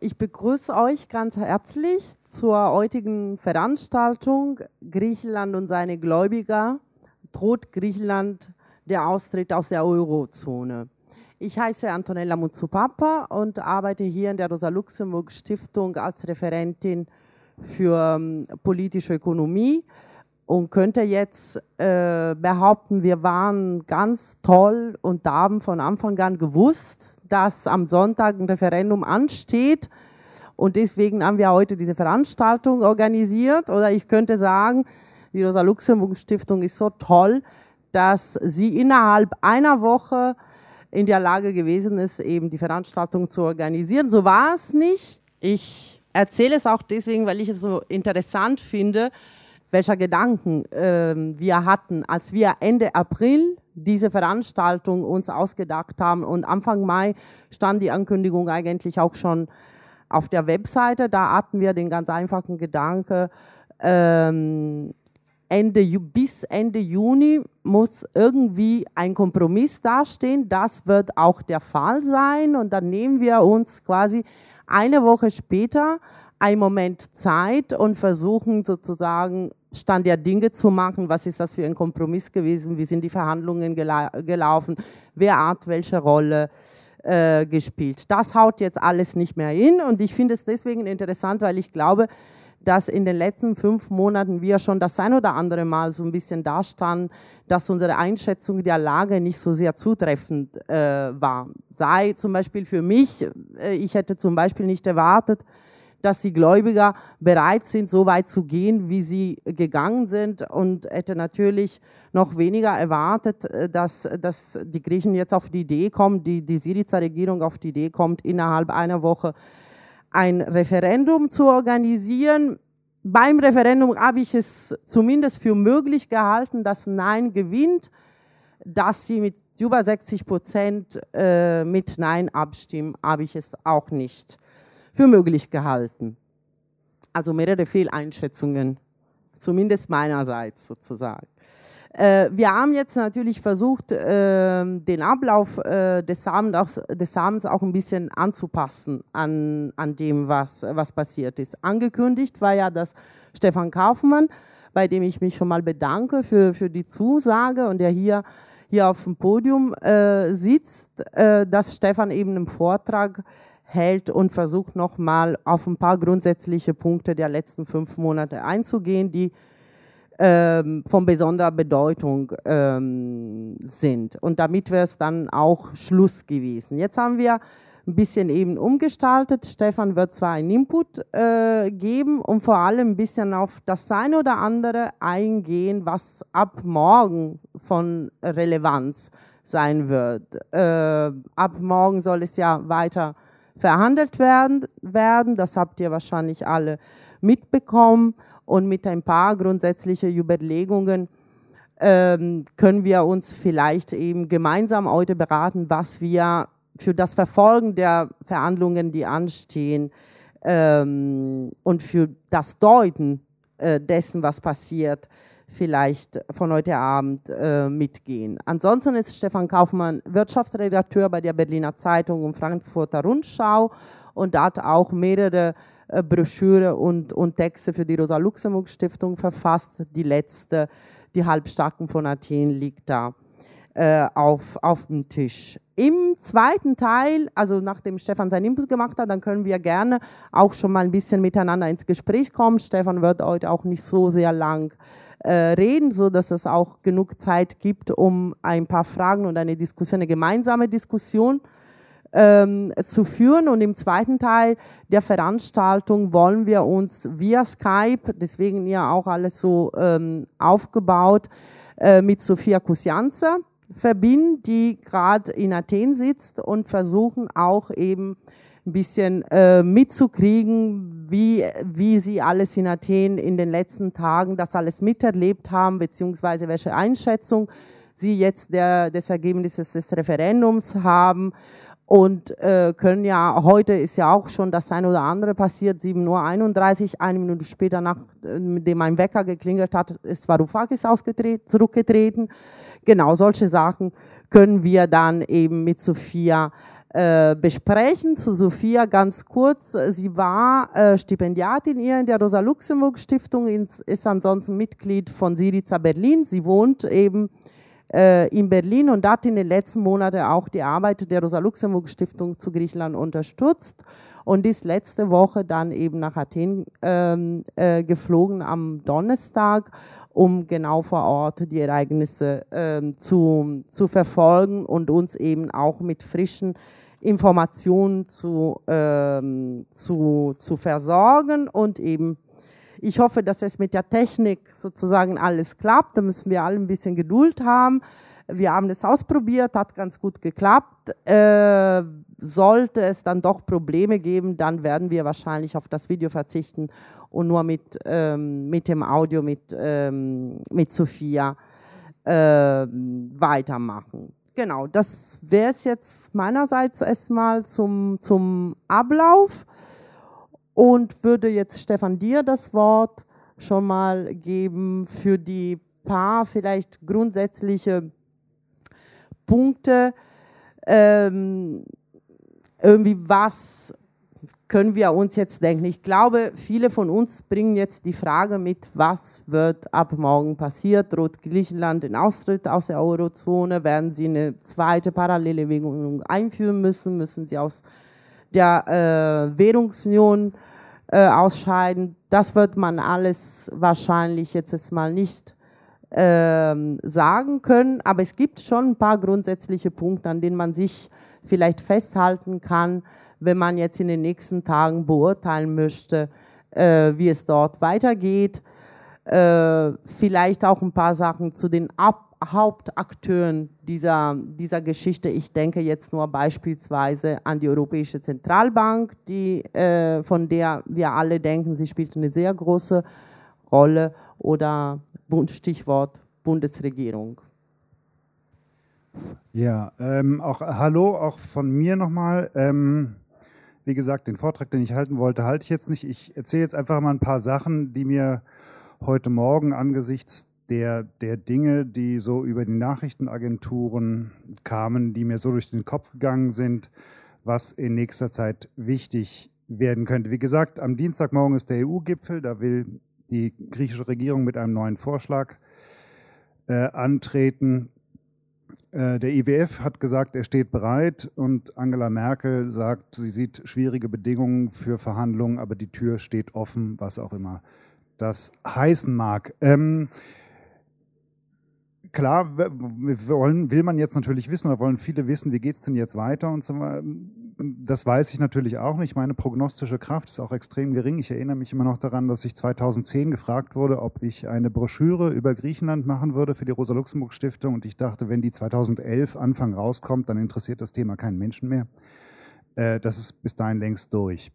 Ich begrüße euch ganz herzlich zur heutigen Veranstaltung Griechenland und seine Gläubiger. Droht Griechenland der Austritt aus der Eurozone? Ich heiße Antonella Muzzupapa und arbeite hier in der Rosa-Luxemburg-Stiftung als Referentin für ähm, politische Ökonomie und könnte jetzt äh, behaupten, wir waren ganz toll und haben von Anfang an gewusst, dass am Sonntag ein Referendum ansteht. Und deswegen haben wir heute diese Veranstaltung organisiert. Oder ich könnte sagen, die Rosa-Luxemburg-Stiftung ist so toll, dass sie innerhalb einer Woche in der Lage gewesen ist, eben die Veranstaltung zu organisieren. So war es nicht. Ich erzähle es auch deswegen, weil ich es so interessant finde, welcher Gedanken äh, wir hatten, als wir Ende April diese Veranstaltung uns ausgedacht haben. Und Anfang Mai stand die Ankündigung eigentlich auch schon auf der Webseite. Da hatten wir den ganz einfachen Gedanke, ähm, Ende, bis Ende Juni muss irgendwie ein Kompromiss dastehen. Das wird auch der Fall sein. Und dann nehmen wir uns quasi eine Woche später einen Moment Zeit und versuchen sozusagen Stand der Dinge zu machen. Was ist das für ein Kompromiss gewesen? Wie sind die Verhandlungen gela gelaufen? Wer hat welche Rolle äh, gespielt? Das haut jetzt alles nicht mehr hin und ich finde es deswegen interessant, weil ich glaube, dass in den letzten fünf Monaten wir schon das ein oder andere Mal so ein bisschen dastanden, dass unsere Einschätzung der Lage nicht so sehr zutreffend äh, war. Sei zum Beispiel für mich, äh, ich hätte zum Beispiel nicht erwartet, dass die Gläubiger bereit sind, so weit zu gehen, wie sie gegangen sind und hätte natürlich noch weniger erwartet, äh, dass, dass die Griechen jetzt auf die Idee kommen, die, die Syriza-Regierung auf die Idee kommt, innerhalb einer Woche ein Referendum zu organisieren. Beim Referendum habe ich es zumindest für möglich gehalten, dass Nein gewinnt, dass sie mit über 60 Prozent äh, mit Nein abstimmen, habe ich es auch nicht für möglich gehalten. Also mehrere Fehleinschätzungen, zumindest meinerseits sozusagen. Äh, wir haben jetzt natürlich versucht, äh, den Ablauf äh, des, Abends, des Abends auch ein bisschen anzupassen an, an dem, was, was passiert ist. Angekündigt war ja, dass Stefan Kaufmann, bei dem ich mich schon mal bedanke für, für die Zusage und der hier, hier auf dem Podium äh, sitzt, äh, dass Stefan eben im Vortrag hält und versucht nochmal auf ein paar grundsätzliche Punkte der letzten fünf Monate einzugehen, die ähm, von besonderer Bedeutung ähm, sind. Und damit wäre es dann auch Schluss gewesen. Jetzt haben wir ein bisschen eben umgestaltet. Stefan wird zwar einen Input äh, geben und vor allem ein bisschen auf das eine oder andere eingehen, was ab morgen von Relevanz sein wird. Äh, ab morgen soll es ja weiter verhandelt werden, werden. Das habt ihr wahrscheinlich alle mitbekommen. Und mit ein paar grundsätzlichen Überlegungen ähm, können wir uns vielleicht eben gemeinsam heute beraten, was wir für das Verfolgen der Verhandlungen, die anstehen, ähm, und für das Deuten äh, dessen, was passiert, vielleicht von heute Abend äh, mitgehen. Ansonsten ist Stefan Kaufmann Wirtschaftsredakteur bei der Berliner Zeitung und Frankfurter Rundschau und hat auch mehrere äh, Broschüre und, und Texte für die Rosa-Luxemburg-Stiftung verfasst. Die letzte, die Halbstarken von Athen, liegt da äh, auf, auf dem Tisch. Im zweiten Teil, also nachdem Stefan seinen Input gemacht hat, dann können wir gerne auch schon mal ein bisschen miteinander ins Gespräch kommen. Stefan wird heute auch nicht so sehr lang äh, reden, so dass es auch genug Zeit gibt, um ein paar Fragen und eine Diskussion, eine gemeinsame Diskussion ähm, zu führen. Und im zweiten Teil der Veranstaltung wollen wir uns via Skype, deswegen ja auch alles so ähm, aufgebaut, äh, mit Sophia Kusianza verbinden, die gerade in Athen sitzt und versuchen auch eben ein bisschen äh, mitzukriegen, wie, wie sie alles in Athen in den letzten Tagen das alles miterlebt haben, beziehungsweise welche Einschätzung sie jetzt der, des Ergebnisses des Referendums haben. Und äh, können ja, heute ist ja auch schon das eine oder andere passiert, 7.31 Uhr, eine Minute später, nachdem mein Wecker geklingelt hat, ist Varoufakis zurückgetreten. Genau solche Sachen können wir dann eben mit Sophia äh, besprechen. Zu Sophia ganz kurz. Sie war äh, Stipendiatin hier in der Rosa-Luxemburg-Stiftung, ist ansonsten Mitglied von Siriza Berlin. Sie wohnt eben äh, in Berlin und hat in den letzten Monaten auch die Arbeit der Rosa-Luxemburg-Stiftung zu Griechenland unterstützt und ist letzte Woche dann eben nach Athen ähm, äh, geflogen am Donnerstag, um genau vor Ort die Ereignisse ähm, zu, zu verfolgen und uns eben auch mit frischen Informationen zu, ähm, zu, zu versorgen und eben ich hoffe, dass es mit der Technik sozusagen alles klappt. Da müssen wir alle ein bisschen Geduld haben. Wir haben es ausprobiert, hat ganz gut geklappt. Äh, sollte es dann doch Probleme geben, dann werden wir wahrscheinlich auf das Video verzichten und nur mit, ähm, mit dem Audio mit, ähm, mit Sophia äh, weitermachen. Genau, das wäre es jetzt meinerseits erstmal zum, zum Ablauf. Und würde jetzt Stefan dir das Wort schon mal geben für die paar vielleicht grundsätzliche Punkte, ähm, irgendwie was können wir uns jetzt denken. Ich glaube, viele von uns bringen jetzt die Frage mit, was wird ab morgen passiert? Droht Griechenland den Austritt aus der Eurozone? Werden sie eine zweite parallele Währung einführen müssen? Müssen sie aus der äh, Währungsunion äh, ausscheiden? Das wird man alles wahrscheinlich jetzt mal nicht ähm, sagen können, aber es gibt schon ein paar grundsätzliche Punkte, an denen man sich vielleicht festhalten kann, wenn man jetzt in den nächsten Tagen beurteilen möchte, äh, wie es dort weitergeht. Äh, vielleicht auch ein paar Sachen zu den Ab Hauptakteuren dieser, dieser Geschichte. Ich denke jetzt nur beispielsweise an die Europäische Zentralbank, die, äh, von der wir alle denken, sie spielt eine sehr große Rolle oder Stichwort Bundesregierung. Ja, ähm, auch hallo, auch von mir nochmal. Ähm, wie gesagt, den Vortrag, den ich halten wollte, halte ich jetzt nicht. Ich erzähle jetzt einfach mal ein paar Sachen, die mir heute Morgen angesichts der, der Dinge, die so über die Nachrichtenagenturen kamen, die mir so durch den Kopf gegangen sind, was in nächster Zeit wichtig werden könnte. Wie gesagt, am Dienstagmorgen ist der EU-Gipfel, da will die griechische Regierung mit einem neuen Vorschlag äh, antreten. Äh, der IWF hat gesagt, er steht bereit und Angela Merkel sagt, sie sieht schwierige Bedingungen für Verhandlungen, aber die Tür steht offen, was auch immer das heißen mag. Ähm, klar, wollen, will man jetzt natürlich wissen oder wollen viele wissen, wie geht es denn jetzt weiter und so weiter. Das weiß ich natürlich auch nicht. Meine prognostische Kraft ist auch extrem gering. Ich erinnere mich immer noch daran, dass ich 2010 gefragt wurde, ob ich eine Broschüre über Griechenland machen würde für die Rosa-Luxemburg-Stiftung. Und ich dachte, wenn die 2011 Anfang rauskommt, dann interessiert das Thema keinen Menschen mehr. Äh, das ist bis dahin längst durch.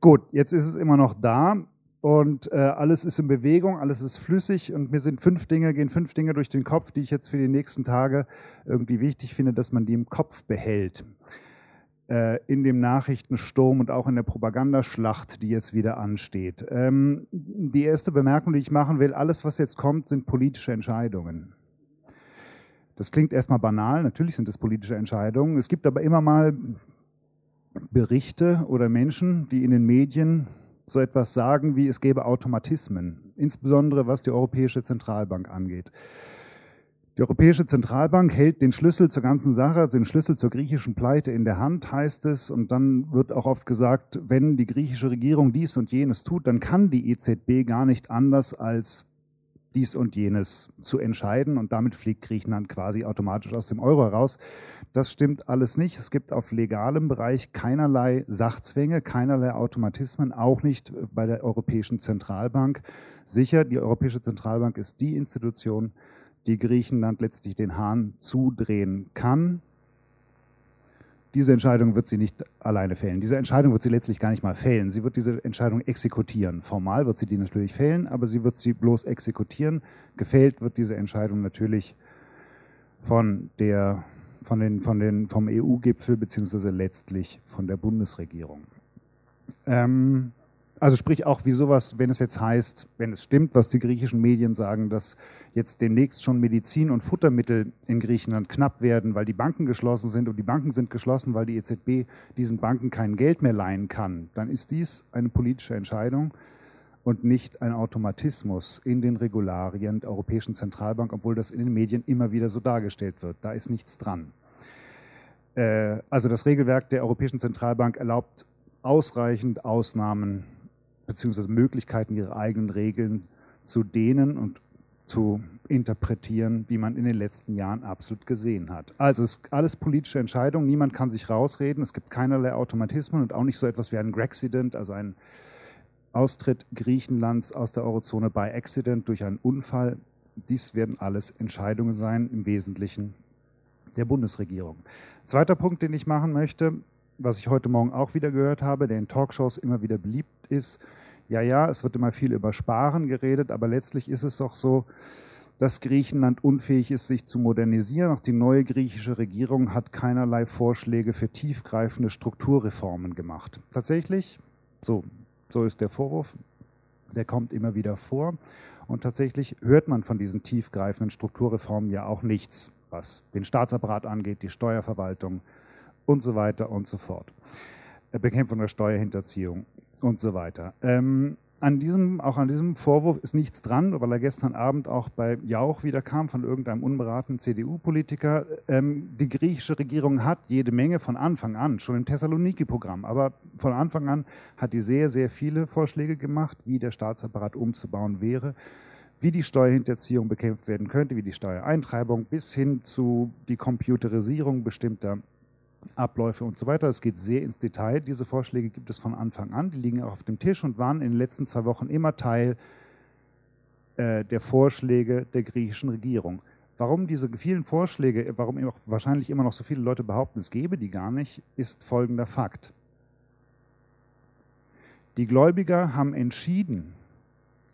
Gut, jetzt ist es immer noch da und äh, alles ist in Bewegung, alles ist flüssig und mir sind fünf Dinge, gehen fünf Dinge durch den Kopf, die ich jetzt für die nächsten Tage irgendwie wichtig finde, dass man die im Kopf behält. Äh, in dem Nachrichtensturm und auch in der Propagandaschlacht, die jetzt wieder ansteht. Ähm, die erste Bemerkung, die ich machen will, alles, was jetzt kommt, sind politische Entscheidungen. Das klingt erstmal banal, natürlich sind es politische Entscheidungen. Es gibt aber immer mal Berichte oder Menschen, die in den Medien so etwas sagen, wie es gäbe Automatismen, insbesondere was die Europäische Zentralbank angeht. Die Europäische Zentralbank hält den Schlüssel zur ganzen Sache, also den Schlüssel zur griechischen Pleite in der Hand, heißt es. Und dann wird auch oft gesagt, wenn die griechische Regierung dies und jenes tut, dann kann die EZB gar nicht anders als dies und jenes zu entscheiden und damit fliegt Griechenland quasi automatisch aus dem Euro heraus. Das stimmt alles nicht. Es gibt auf legalem Bereich keinerlei Sachzwänge, keinerlei Automatismen, auch nicht bei der Europäischen Zentralbank. Sicher, die Europäische Zentralbank ist die Institution, die Griechenland letztlich den Hahn zudrehen kann. Diese Entscheidung wird sie nicht alleine fällen. Diese Entscheidung wird sie letztlich gar nicht mal fällen. Sie wird diese Entscheidung exekutieren. Formal wird sie die natürlich fällen, aber sie wird sie bloß exekutieren. Gefällt wird diese Entscheidung natürlich von der, von den, von den, vom EU-Gipfel beziehungsweise letztlich von der Bundesregierung. Ähm, Also sprich auch wie sowas, wenn es jetzt heißt, wenn es stimmt, was die griechischen Medien sagen, dass jetzt demnächst schon Medizin und Futtermittel in Griechenland knapp werden, weil die Banken geschlossen sind und die Banken sind geschlossen, weil die EZB diesen Banken kein Geld mehr leihen kann, dann ist dies eine politische Entscheidung und nicht ein Automatismus in den Regularien der Europäischen Zentralbank, obwohl das in den Medien immer wieder so dargestellt wird. Da ist nichts dran. Äh, also das Regelwerk der Europäischen Zentralbank erlaubt ausreichend Ausnahmen beziehungsweise Möglichkeiten, ihre eigenen Regeln zu dehnen und zu interpretieren, wie man in den letzten Jahren absolut gesehen hat. Also es ist alles politische Entscheidungen, niemand kann sich rausreden, es gibt keinerlei Automatismen und auch nicht so etwas wie ein Grexident, also ein Austritt Griechenlands aus der Eurozone by Accident durch einen Unfall. Dies werden alles Entscheidungen sein, im Wesentlichen der Bundesregierung. Zweiter Punkt, den ich machen möchte, was ich heute Morgen auch wieder gehört habe, der in Talkshows immer wieder beliebt ist. Ja, ja, es wird immer viel über Sparen geredet, aber letztlich ist es doch so, dass Griechenland unfähig ist, sich zu modernisieren. Auch die neue griechische Regierung hat keinerlei Vorschläge für tiefgreifende Strukturreformen gemacht. Tatsächlich, so, so ist der Vorwurf, der kommt immer wieder vor. Und tatsächlich hört man von diesen tiefgreifenden Strukturreformen ja auch nichts, was den Staatsapparat angeht, die Steuerverwaltung, und so weiter und so fort. Äh, Bekämpfung der Steuerhinterziehung und so weiter. Ähm, an diesem, auch an diesem Vorwurf ist nichts dran, weil er gestern Abend auch bei Jauch wieder kam von irgendeinem unberatenen CDU-Politiker. Ähm, die griechische Regierung hat jede Menge von Anfang an, schon im Thessaloniki-Programm, aber von Anfang an hat die sehr, sehr viele Vorschläge gemacht, wie der Staatsapparat umzubauen wäre, wie die Steuerhinterziehung bekämpft werden könnte, wie die Steuereintreibung bis hin zu die Computerisierung bestimmter Abläufe und so weiter. Es geht sehr ins Detail. Diese Vorschläge gibt es von Anfang an. Die liegen auch auf dem Tisch und waren in den letzten zwei Wochen immer Teil äh, der Vorschläge der griechischen Regierung. Warum diese vielen Vorschläge, warum auch wahrscheinlich immer noch so viele Leute behaupten, es gebe die gar nicht, ist folgender Fakt. Die Gläubiger haben entschieden,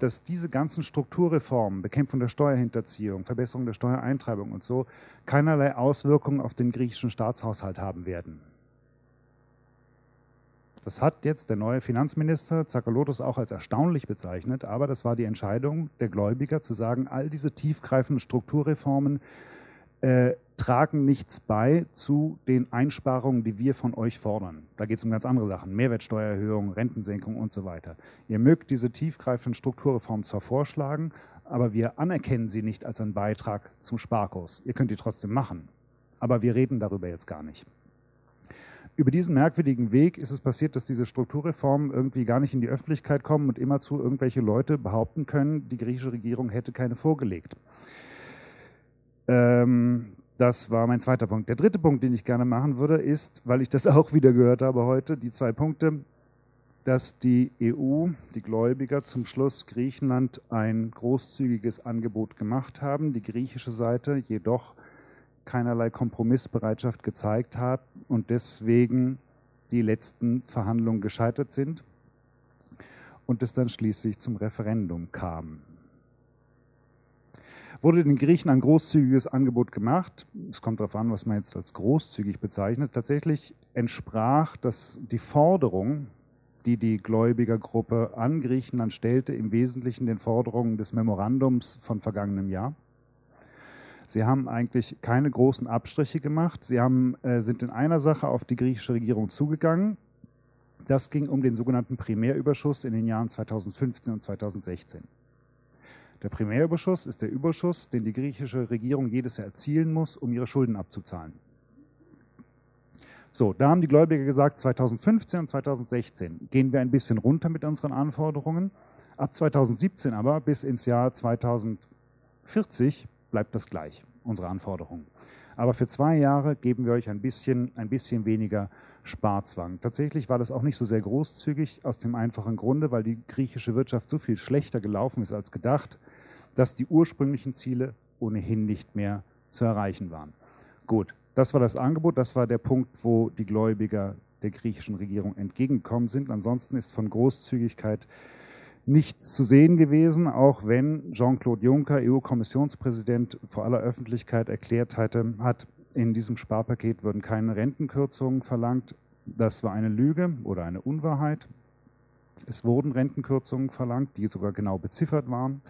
dass diese ganzen Strukturreformen, Bekämpfung der Steuerhinterziehung, Verbesserung der Steuereintreibung und so, keinerlei Auswirkungen auf den griechischen Staatshaushalt haben werden. Das hat jetzt der neue Finanzminister Zakalotos auch als erstaunlich bezeichnet, aber das war die Entscheidung der Gläubiger zu sagen, all diese tiefgreifenden Strukturreformen äh, tragen nichts bei zu den Einsparungen, die wir von euch fordern. Da geht es um ganz andere Sachen, Mehrwertsteuererhöhung, Rentensenkung und so weiter. Ihr mögt diese tiefgreifenden Strukturreformen zwar vorschlagen, aber wir anerkennen sie nicht als einen Beitrag zum Sparkurs. Ihr könnt die trotzdem machen, aber wir reden darüber jetzt gar nicht. Über diesen merkwürdigen Weg ist es passiert, dass diese Strukturreformen irgendwie gar nicht in die Öffentlichkeit kommen und immerzu irgendwelche Leute behaupten können, die griechische Regierung hätte keine vorgelegt. Ähm, das war mein zweiter Punkt. Der dritte Punkt, den ich gerne machen würde, ist, weil ich das auch wieder gehört habe heute, die zwei Punkte, dass die EU, die Gläubiger zum Schluss Griechenland ein großzügiges Angebot gemacht haben, die griechische Seite jedoch keinerlei Kompromissbereitschaft gezeigt hat und deswegen die letzten Verhandlungen gescheitert sind und es dann schließlich zum Referendum kam wurde den Griechen ein großzügiges Angebot gemacht. Es kommt darauf an, was man jetzt als großzügig bezeichnet. Tatsächlich entsprach das die Forderung, die die Gläubigergruppe an Griechenland stellte, im Wesentlichen den Forderungen des Memorandums von vergangenem Jahr. Sie haben eigentlich keine großen Abstriche gemacht. Sie haben, äh, sind in einer Sache auf die griechische Regierung zugegangen. Das ging um den sogenannten Primärüberschuss in den Jahren 2015 und 2016. Der Primärüberschuss ist der Überschuss, den die griechische Regierung jedes Jahr erzielen muss, um ihre Schulden abzuzahlen. So, da haben die Gläubiger gesagt, 2015 und 2016 gehen wir ein bisschen runter mit unseren Anforderungen. Ab 2017 aber bis ins Jahr 2040 bleibt das gleich, unsere Anforderungen. Aber für zwei Jahre geben wir euch ein bisschen, ein bisschen weniger Sparzwang. Tatsächlich war das auch nicht so sehr großzügig, aus dem einfachen Grunde, weil die griechische Wirtschaft so viel schlechter gelaufen ist als gedacht dass die ursprünglichen Ziele ohnehin nicht mehr zu erreichen waren. Gut, das war das Angebot, das war der Punkt, wo die Gläubiger der griechischen Regierung entgegengekommen sind. Ansonsten ist von Großzügigkeit nichts zu sehen gewesen, auch wenn Jean-Claude Juncker, EU-Kommissionspräsident, vor aller Öffentlichkeit erklärt hatte, hat, in diesem Sparpaket würden keine Rentenkürzungen verlangt. Das war eine Lüge oder eine Unwahrheit. Es wurden Rentenkürzungen verlangt, die sogar genau beziffert waren,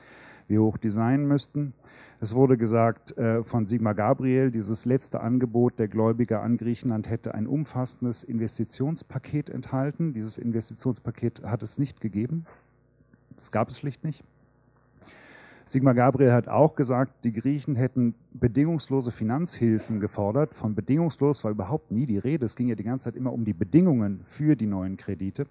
wie hoch die sein müssten. Es wurde gesagt äh, von Sigmar Gabriel, dieses letzte Angebot der Gläubiger an Griechenland hätte ein umfassendes Investitionspaket enthalten. Dieses Investitionspaket hat es nicht gegeben. Das gab es schlicht nicht. Sigmar Gabriel hat auch gesagt, die Griechen hätten bedingungslose Finanzhilfen gefordert. Von bedingungslos war überhaupt nie die Rede. Es ging ja die ganze Zeit immer um die Bedingungen für die neuen Kredite.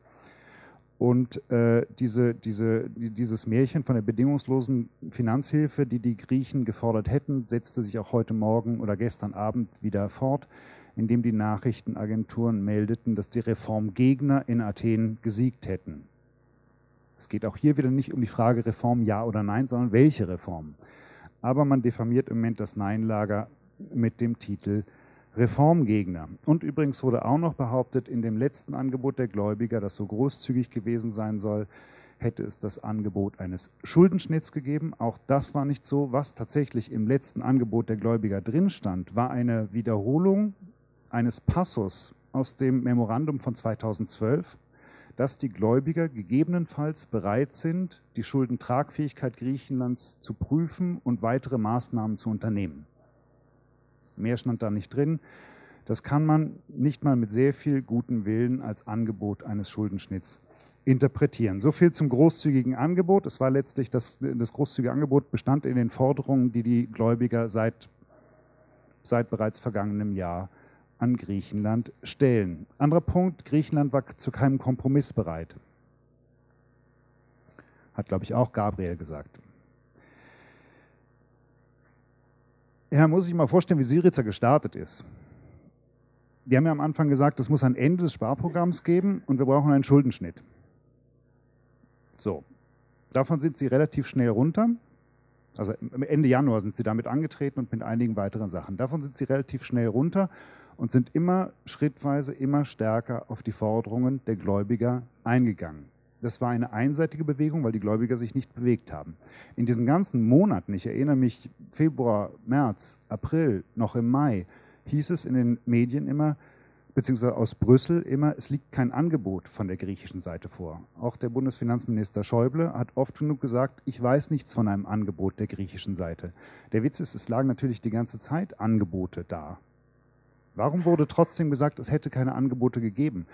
Und äh, diese, diese, dieses Märchen von der bedingungslosen Finanzhilfe, die die Griechen gefordert hätten, setzte sich auch heute Morgen oder gestern Abend wieder fort, indem die Nachrichtenagenturen meldeten, dass die Reformgegner in Athen gesiegt hätten. Es geht auch hier wieder nicht um die Frage Reform ja oder nein, sondern welche Reform. Aber man diffamiert im Moment das Nein-Lager mit dem Titel Reformgegner. Und übrigens wurde auch noch behauptet, in dem letzten Angebot der Gläubiger, das so großzügig gewesen sein soll, hätte es das Angebot eines Schuldenschnitts gegeben. Auch das war nicht so. Was tatsächlich im letzten Angebot der Gläubiger drin stand, war eine Wiederholung eines Passus aus dem Memorandum von 2012, dass die Gläubiger gegebenenfalls bereit sind, die Schuldentragfähigkeit Griechenlands zu prüfen und weitere Maßnahmen zu unternehmen. Mehr stand da nicht drin. Das kann man nicht mal mit sehr viel gutem Willen als Angebot eines Schuldenschnitts interpretieren. So viel zum großzügigen Angebot. Es war letztlich das, das großzügige Angebot bestand in den Forderungen, die die Gläubiger seit, seit bereits vergangenem Jahr an Griechenland stellen. Anderer Punkt, Griechenland war zu keinem Kompromiss bereit. Hat, glaube ich, auch Gabriel gesagt. Ja, muss ich mal vorstellen, wie Syriza gestartet ist. Die haben ja am Anfang gesagt, es muss ein Ende des Sparprogramms geben und wir brauchen einen Schuldenschnitt. So, davon sind sie relativ schnell runter. Also Ende Januar sind sie damit angetreten und mit einigen weiteren Sachen. Davon sind sie relativ schnell runter und sind immer schrittweise, immer stärker auf die Forderungen der Gläubiger eingegangen. Das war eine einseitige Bewegung, weil die Gläubiger sich nicht bewegt haben. In diesen ganzen Monaten, ich erinnere mich, Februar, März, April, noch im Mai, hieß es in den Medien immer, beziehungsweise aus Brüssel immer, es liegt kein Angebot von der griechischen Seite vor. Auch der Bundesfinanzminister Schäuble hat oft genug gesagt, ich weiß nichts von einem Angebot der griechischen Seite. Der Witz ist, es lagen natürlich die ganze Zeit Angebote da. Warum wurde trotzdem gesagt, es hätte keine Angebote gegeben?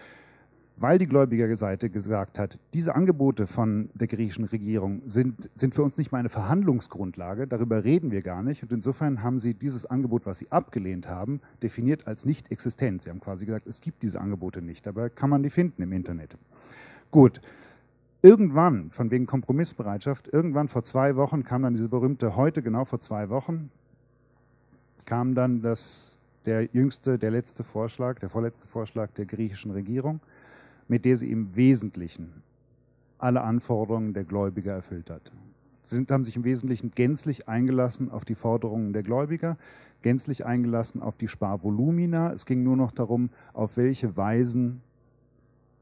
Weil die Gläubigerseite gesagt hat, diese Angebote von der griechischen Regierung sind, sind für uns nicht mal eine Verhandlungsgrundlage, darüber reden wir gar nicht. Und insofern haben sie dieses Angebot, was sie abgelehnt haben, definiert als nicht existent. Sie haben quasi gesagt, es gibt diese Angebote nicht, dabei kann man die finden im Internet. Gut, irgendwann, von wegen Kompromissbereitschaft, irgendwann vor zwei Wochen kam dann diese berühmte, heute genau vor zwei Wochen, kam dann das, der jüngste, der letzte Vorschlag, der vorletzte Vorschlag der griechischen Regierung mit der sie im Wesentlichen alle Anforderungen der Gläubiger erfüllt hat. Sie sind, haben sich im Wesentlichen gänzlich eingelassen auf die Forderungen der Gläubiger, gänzlich eingelassen auf die Sparvolumina. Es ging nur noch darum, auf welche Weisen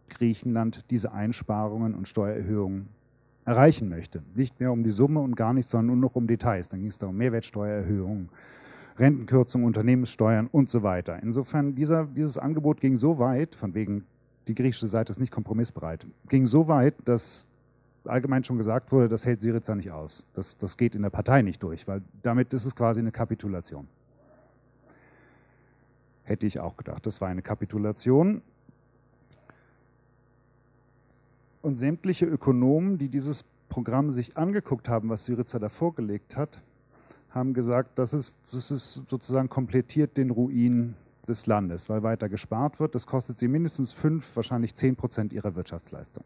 Griechenland diese Einsparungen und Steuererhöhungen erreichen möchte. Nicht mehr um die Summe und gar nicht, sondern nur noch um Details. Dann ging es darum, Mehrwertsteuererhöhungen, Rentenkürzungen, Unternehmenssteuern und so weiter. Insofern, dieser, dieses Angebot ging so weit, von wegen die griechische Seite ist nicht kompromissbereit. Ging so weit, dass allgemein schon gesagt wurde, das hält Syriza nicht aus. Das, das geht in der Partei nicht durch, weil damit ist es quasi eine Kapitulation. Hätte ich auch gedacht. Das war eine Kapitulation. Und sämtliche Ökonomen, die dieses Programm sich angeguckt haben, was Syriza da vorgelegt hat, haben gesagt, das ist, das ist sozusagen komplettiert den Ruin des Landes, weil weiter gespart wird. Das kostet sie mindestens fünf, wahrscheinlich zehn Prozent ihrer Wirtschaftsleistung.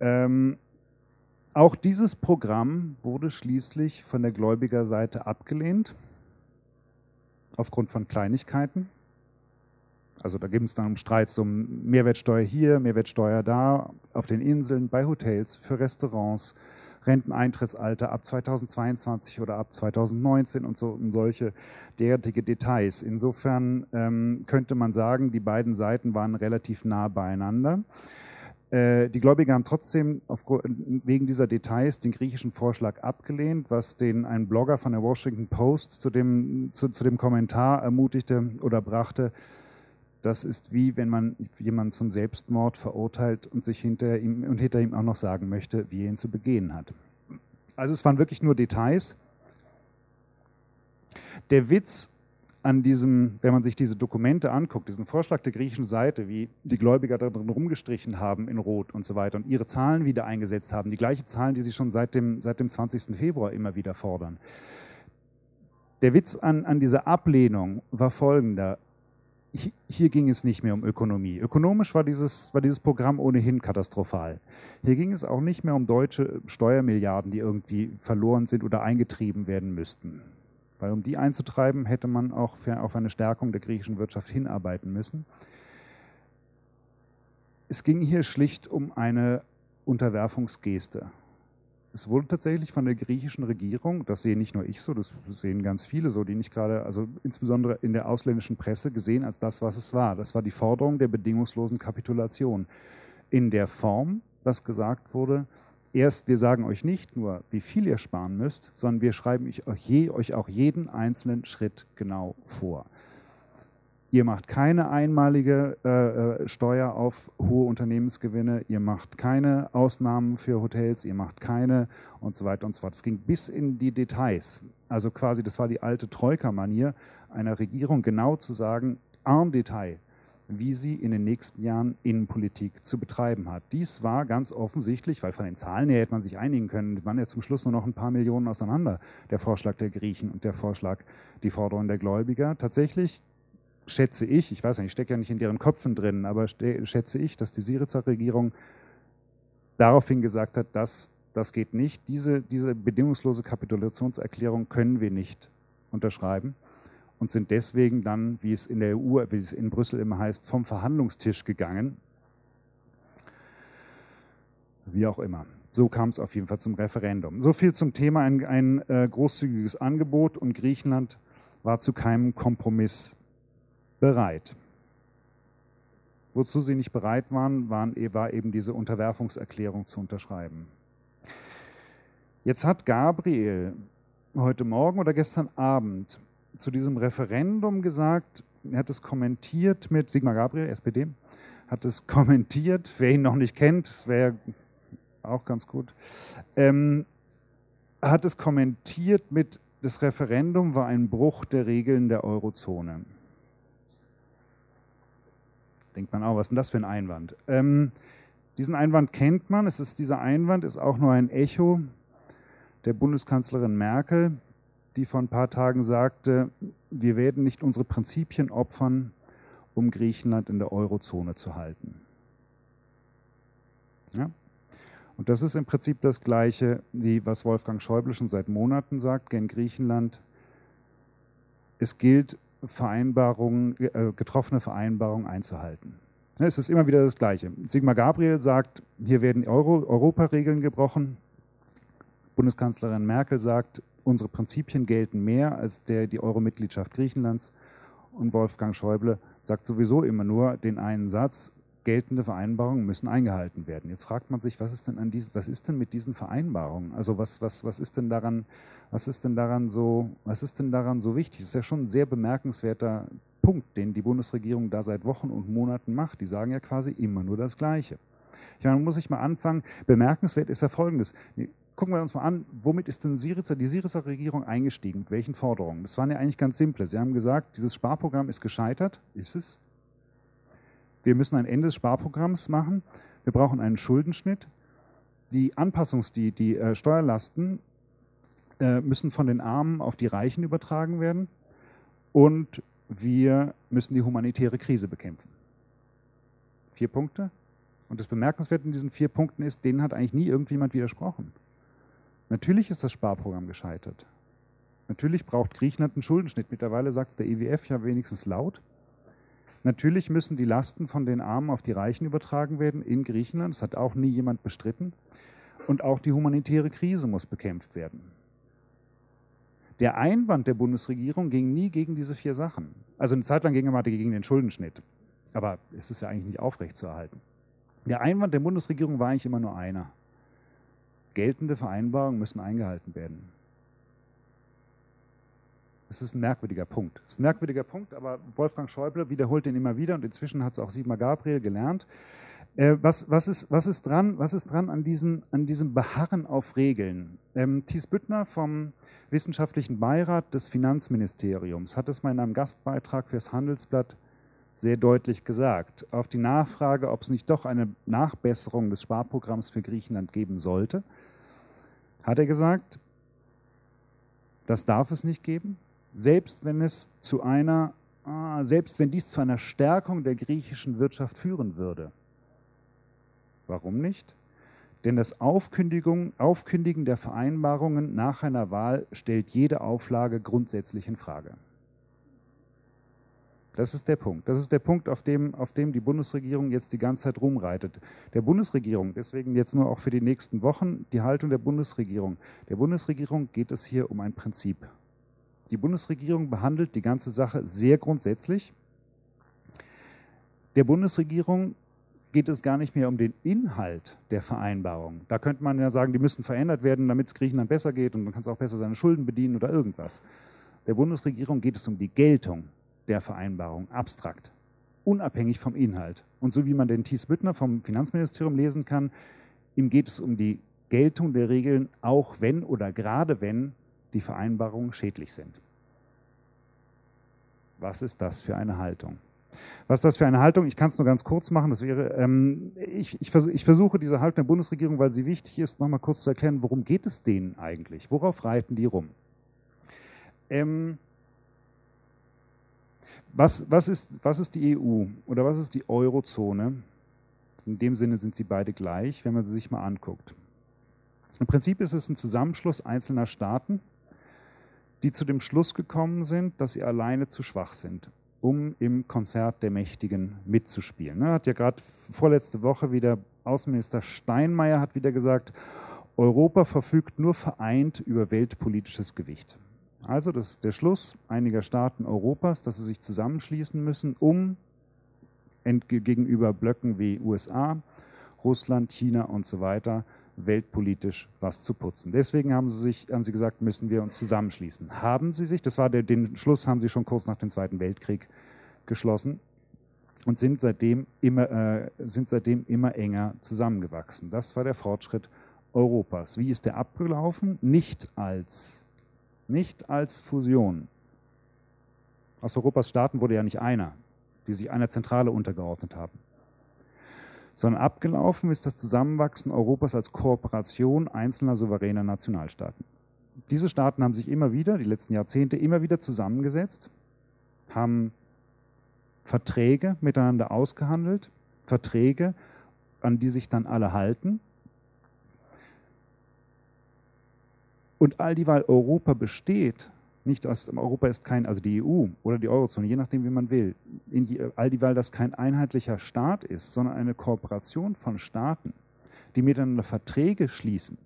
Ähm, auch dieses Programm wurde schließlich von der Gläubigerseite abgelehnt, aufgrund von Kleinigkeiten. Also da gibt es dann Streits um Mehrwertsteuer hier, Mehrwertsteuer da, auf den Inseln, bei Hotels, für Restaurants, Renteneintrittsalter ab 2022 oder ab 2019 und so und solche derartige Details. Insofern ähm, könnte man sagen, die beiden Seiten waren relativ nah beieinander. Äh, die Gläubiger haben trotzdem wegen dieser Details den griechischen Vorschlag abgelehnt, was den ein Blogger von der Washington Post zu dem, zu, zu dem Kommentar ermutigte oder brachte, das ist wie wenn man jemanden zum Selbstmord verurteilt und sich hinter ihm und hinter ihm auch noch sagen möchte, wie er ihn zu begehen hat. Also es waren wirklich nur Details. Der Witz an diesem, wenn man sich diese Dokumente anguckt, diesen Vorschlag der griechischen Seite, wie die Gläubiger darin rumgestrichen haben in Rot und so weiter und ihre Zahlen wieder eingesetzt haben, die gleichen Zahlen, die sie schon seit dem, seit dem 20. Februar immer wieder fordern. Der Witz an, an dieser Ablehnung war folgender. Hier ging es nicht mehr um Ökonomie. Ökonomisch war dieses, war dieses Programm ohnehin katastrophal. Hier ging es auch nicht mehr um deutsche Steuermilliarden, die irgendwie verloren sind oder eingetrieben werden müssten. Weil um die einzutreiben, hätte man auch für, auf eine Stärkung der griechischen Wirtschaft hinarbeiten müssen. Es ging hier schlicht um eine Unterwerfungsgeste. Es wurde tatsächlich von der griechischen Regierung, das sehe nicht nur ich so, das sehen ganz viele so, die nicht gerade, also insbesondere in der ausländischen Presse gesehen als das, was es war. Das war die Forderung der bedingungslosen Kapitulation. In der Form, dass gesagt wurde, erst, wir sagen euch nicht nur, wie viel ihr sparen müsst, sondern wir schreiben euch auch jeden einzelnen Schritt genau vor. Ihr macht keine einmalige äh, äh, Steuer auf hohe Unternehmensgewinne, ihr macht keine Ausnahmen für Hotels, ihr macht keine und so weiter und so fort. Es ging bis in die Details. Also quasi, das war die alte Troika-Manier einer Regierung, genau zu sagen, en Detail, wie sie in den nächsten Jahren Innenpolitik zu betreiben hat. Dies war ganz offensichtlich, weil von den Zahlen her hätte man sich einigen können, waren ja zum Schluss nur noch ein paar Millionen auseinander, der Vorschlag der Griechen und der Vorschlag, die Forderung der Gläubiger. Tatsächlich schätze ich, ich weiß nicht, ich stecke ja nicht in deren Köpfen drin, aber schätze ich, dass die Syrizer Regierung daraufhin gesagt hat, dass das geht nicht. Diese, diese bedingungslose Kapitulationserklärung können wir nicht unterschreiben und sind deswegen dann, wie es in der EU, wie es in Brüssel immer heißt, vom Verhandlungstisch gegangen. Wie auch immer. So kam es auf jeden Fall zum Referendum. So viel zum Thema ein, ein äh, großzügiges Angebot und Griechenland war zu keinem Kompromiss bereit. Wozu sie nicht bereit waren, waren, e-, war eben diese Unterwerfungserklärung zu unterschreiben. Jetzt hat Gabriel heute Morgen oder gestern Abend zu diesem Referendum gesagt, er hat es kommentiert mit Sigmar Gabriel, SPD, hat es kommentiert, wer ihn noch nicht kennt, das wäre auch ganz gut, ähm, hat es kommentiert mit, das Referendum war ein Bruch der Regeln der Eurozone. Denkt man auch, was ist denn das für ein Einwand? Ähm, diesen Einwand kennt man. Es ist, dieser Einwand ist auch nur ein Echo der Bundeskanzlerin Merkel, die vor ein paar Tagen sagte, wir werden nicht unsere Prinzipien opfern, um Griechenland in der Eurozone zu halten. Ja? Und das ist im Prinzip das Gleiche, wie was Wolfgang Schäuble schon seit Monaten sagt gegen Griechenland. Es gilt, Vereinbarungen, äh, getroffene Vereinbarungen einzuhalten. Es ist immer wieder das Gleiche. Sigmar Gabriel sagt, hier werden Euro, Europaregeln gebrochen. Bundeskanzlerin Merkel sagt, unsere Prinzipien gelten mehr als der, die Euro-Mitgliedschaft Griechenlands. Und Wolfgang Schäuble sagt sowieso immer nur den einen Satz, geltende Vereinbarungen müssen eingehalten werden. Jetzt fragt man sich, was ist denn an diesen, was ist denn mit diesen Vereinbarungen? Also was, was, was ist denn daran, was ist denn daran so, was ist denn daran so wichtig? Das ist ja schon ein sehr bemerkenswerter Punkt, den die Bundesregierung da seit Wochen und Monaten macht. Die sagen ja quasi immer nur das Gleiche. Ich meine, muss ich mal anfangen. Bemerkenswert ist ja Folgendes. Gucken wir uns mal an, womit ist denn Syriza, die Syriza Regierung eingestiegen? Mit welchen Forderungen? Das waren ja eigentlich ganz simple. Sie haben gesagt, dieses Sparprogramm ist gescheitert. Ist es? Wir müssen ein Ende des Sparprogramms machen. Wir brauchen einen Schuldenschnitt. Die Anpassungs-, die, die äh, Steuerlasten äh, müssen von den Armen auf die Reichen übertragen werden. Und wir müssen die humanitäre Krise bekämpfen. Vier Punkte. Und das Bemerkenswerte in diesen vier Punkten ist, denen hat eigentlich nie irgendjemand widersprochen. Natürlich ist das Sparprogramm gescheitert. Natürlich braucht Griechenland einen Schuldenschnitt. Mittlerweile sagt es der IWF e ja wenigstens laut. Natürlich müssen die Lasten von den Armen auf die Reichen übertragen werden in Griechenland. Das hat auch nie jemand bestritten. Und auch die humanitäre Krise muss bekämpft werden. Der Einwand der Bundesregierung ging nie gegen diese vier Sachen. Also eine Zeit lang ging er mal gegen den Schuldenschnitt. Aber es ist ja eigentlich nicht aufrechtzuerhalten. Der Einwand der Bundesregierung war eigentlich immer nur einer geltende Vereinbarungen müssen eingehalten werden. Das ist ein merkwürdiger Punkt. Das ist ein merkwürdiger Punkt, aber Wolfgang Schäuble wiederholt den immer wieder und inzwischen hat es auch Sigmar Gabriel gelernt. Äh, was, was, ist, was, ist dran, was ist dran an, diesen, an diesem Beharren auf Regeln? Ähm, Thies Büttner vom Wissenschaftlichen Beirat des Finanzministeriums hat es mal in einem Gastbeitrag fürs Handelsblatt sehr deutlich gesagt. Auf die Nachfrage, ob es nicht doch eine Nachbesserung des Sparprogramms für Griechenland geben sollte, hat er gesagt, das darf es nicht geben, selbst wenn es zu einer, ah, selbst wenn dies zu einer Stärkung der griechischen Wirtschaft führen würde. Warum nicht? Denn das Aufkündigung, Aufkündigen der Vereinbarungen nach einer Wahl stellt jede Auflage grundsätzlich in Frage. Das ist der Punkt. Das ist der Punkt, auf dem, auf dem die Bundesregierung jetzt die ganze Zeit rumreitet. Der Bundesregierung, deswegen jetzt nur auch für die nächsten Wochen, die Haltung der Bundesregierung. Der Bundesregierung geht es hier um ein Prinzip. Die Bundesregierung behandelt die ganze Sache sehr grundsätzlich. Der Bundesregierung geht es gar nicht mehr um den Inhalt der Vereinbarung. Da könnte man ja sagen, die müssen verändert werden, damit es Griechenland besser geht und man kann es auch besser seine Schulden bedienen oder irgendwas. Der Bundesregierung geht es um die Geltung der Vereinbarung, abstrakt, unabhängig vom Inhalt. Und so wie man den Thies Büttner vom Finanzministerium lesen kann, ihm geht es um die Geltung der Regeln, auch wenn oder gerade wenn die Vereinbarungen schädlich sind. Was ist das für eine Haltung? Was ist das für eine Haltung? Ich kann es nur ganz kurz machen. Das wäre, ähm, ich, ich, vers ich, versuche diese Haltung der Bundesregierung, weil sie wichtig ist, nochmal kurz zu erklären, worum geht es denen eigentlich? Worauf reiten die rum? Ähm, was, was, ist, was ist die EU oder was ist die Eurozone? In dem Sinne sind sie beide gleich, wenn man sie sich mal anguckt. Im Prinzip ist es ein Zusammenschluss einzelner Staaten, die zu dem Schluss gekommen sind, dass sie alleine zu schwach sind um im Konzert der Mächtigen mitzuspielen. Er hat ja gerade vorletzte Woche wieder Außenminister Steinmeier hat wieder gesagt, Europa verfügt nur vereint über weltpolitisches Gewicht. Also das ist der Schluss einiger Staaten Europas, dass sie sich zusammenschließen müssen, um gegenüber Blöcken wie USA, Russland, China und so weiter weltpolitisch was zu putzen. Deswegen haben sie, sich, haben sie gesagt, müssen wir uns zusammenschließen. Haben sie sich, das war der, den Schluss haben sie schon kurz nach dem Zweiten Weltkrieg geschlossen und sind seitdem immer, äh, sind seitdem immer enger zusammengewachsen. Das war der Fortschritt Europas. Wie ist der abgelaufen? Nicht als, nicht als Fusion. Aus Europas Staaten wurde ja nicht einer, die sich einer Zentrale untergeordnet haben sondern abgelaufen ist das Zusammenwachsen Europas als Kooperation einzelner souveräner Nationalstaaten. Diese Staaten haben sich immer wieder, die letzten Jahrzehnte, immer wieder zusammengesetzt, haben Verträge miteinander ausgehandelt, Verträge, an die sich dann alle halten. Und all dieweil Europa besteht, nicht aus Europa ist kein, also die EU oder die Eurozone, je nachdem, wie man will, die, all dieweil das kein einheitlicher Staat ist, sondern eine Kooperation von Staaten, die miteinander Verträge schließen,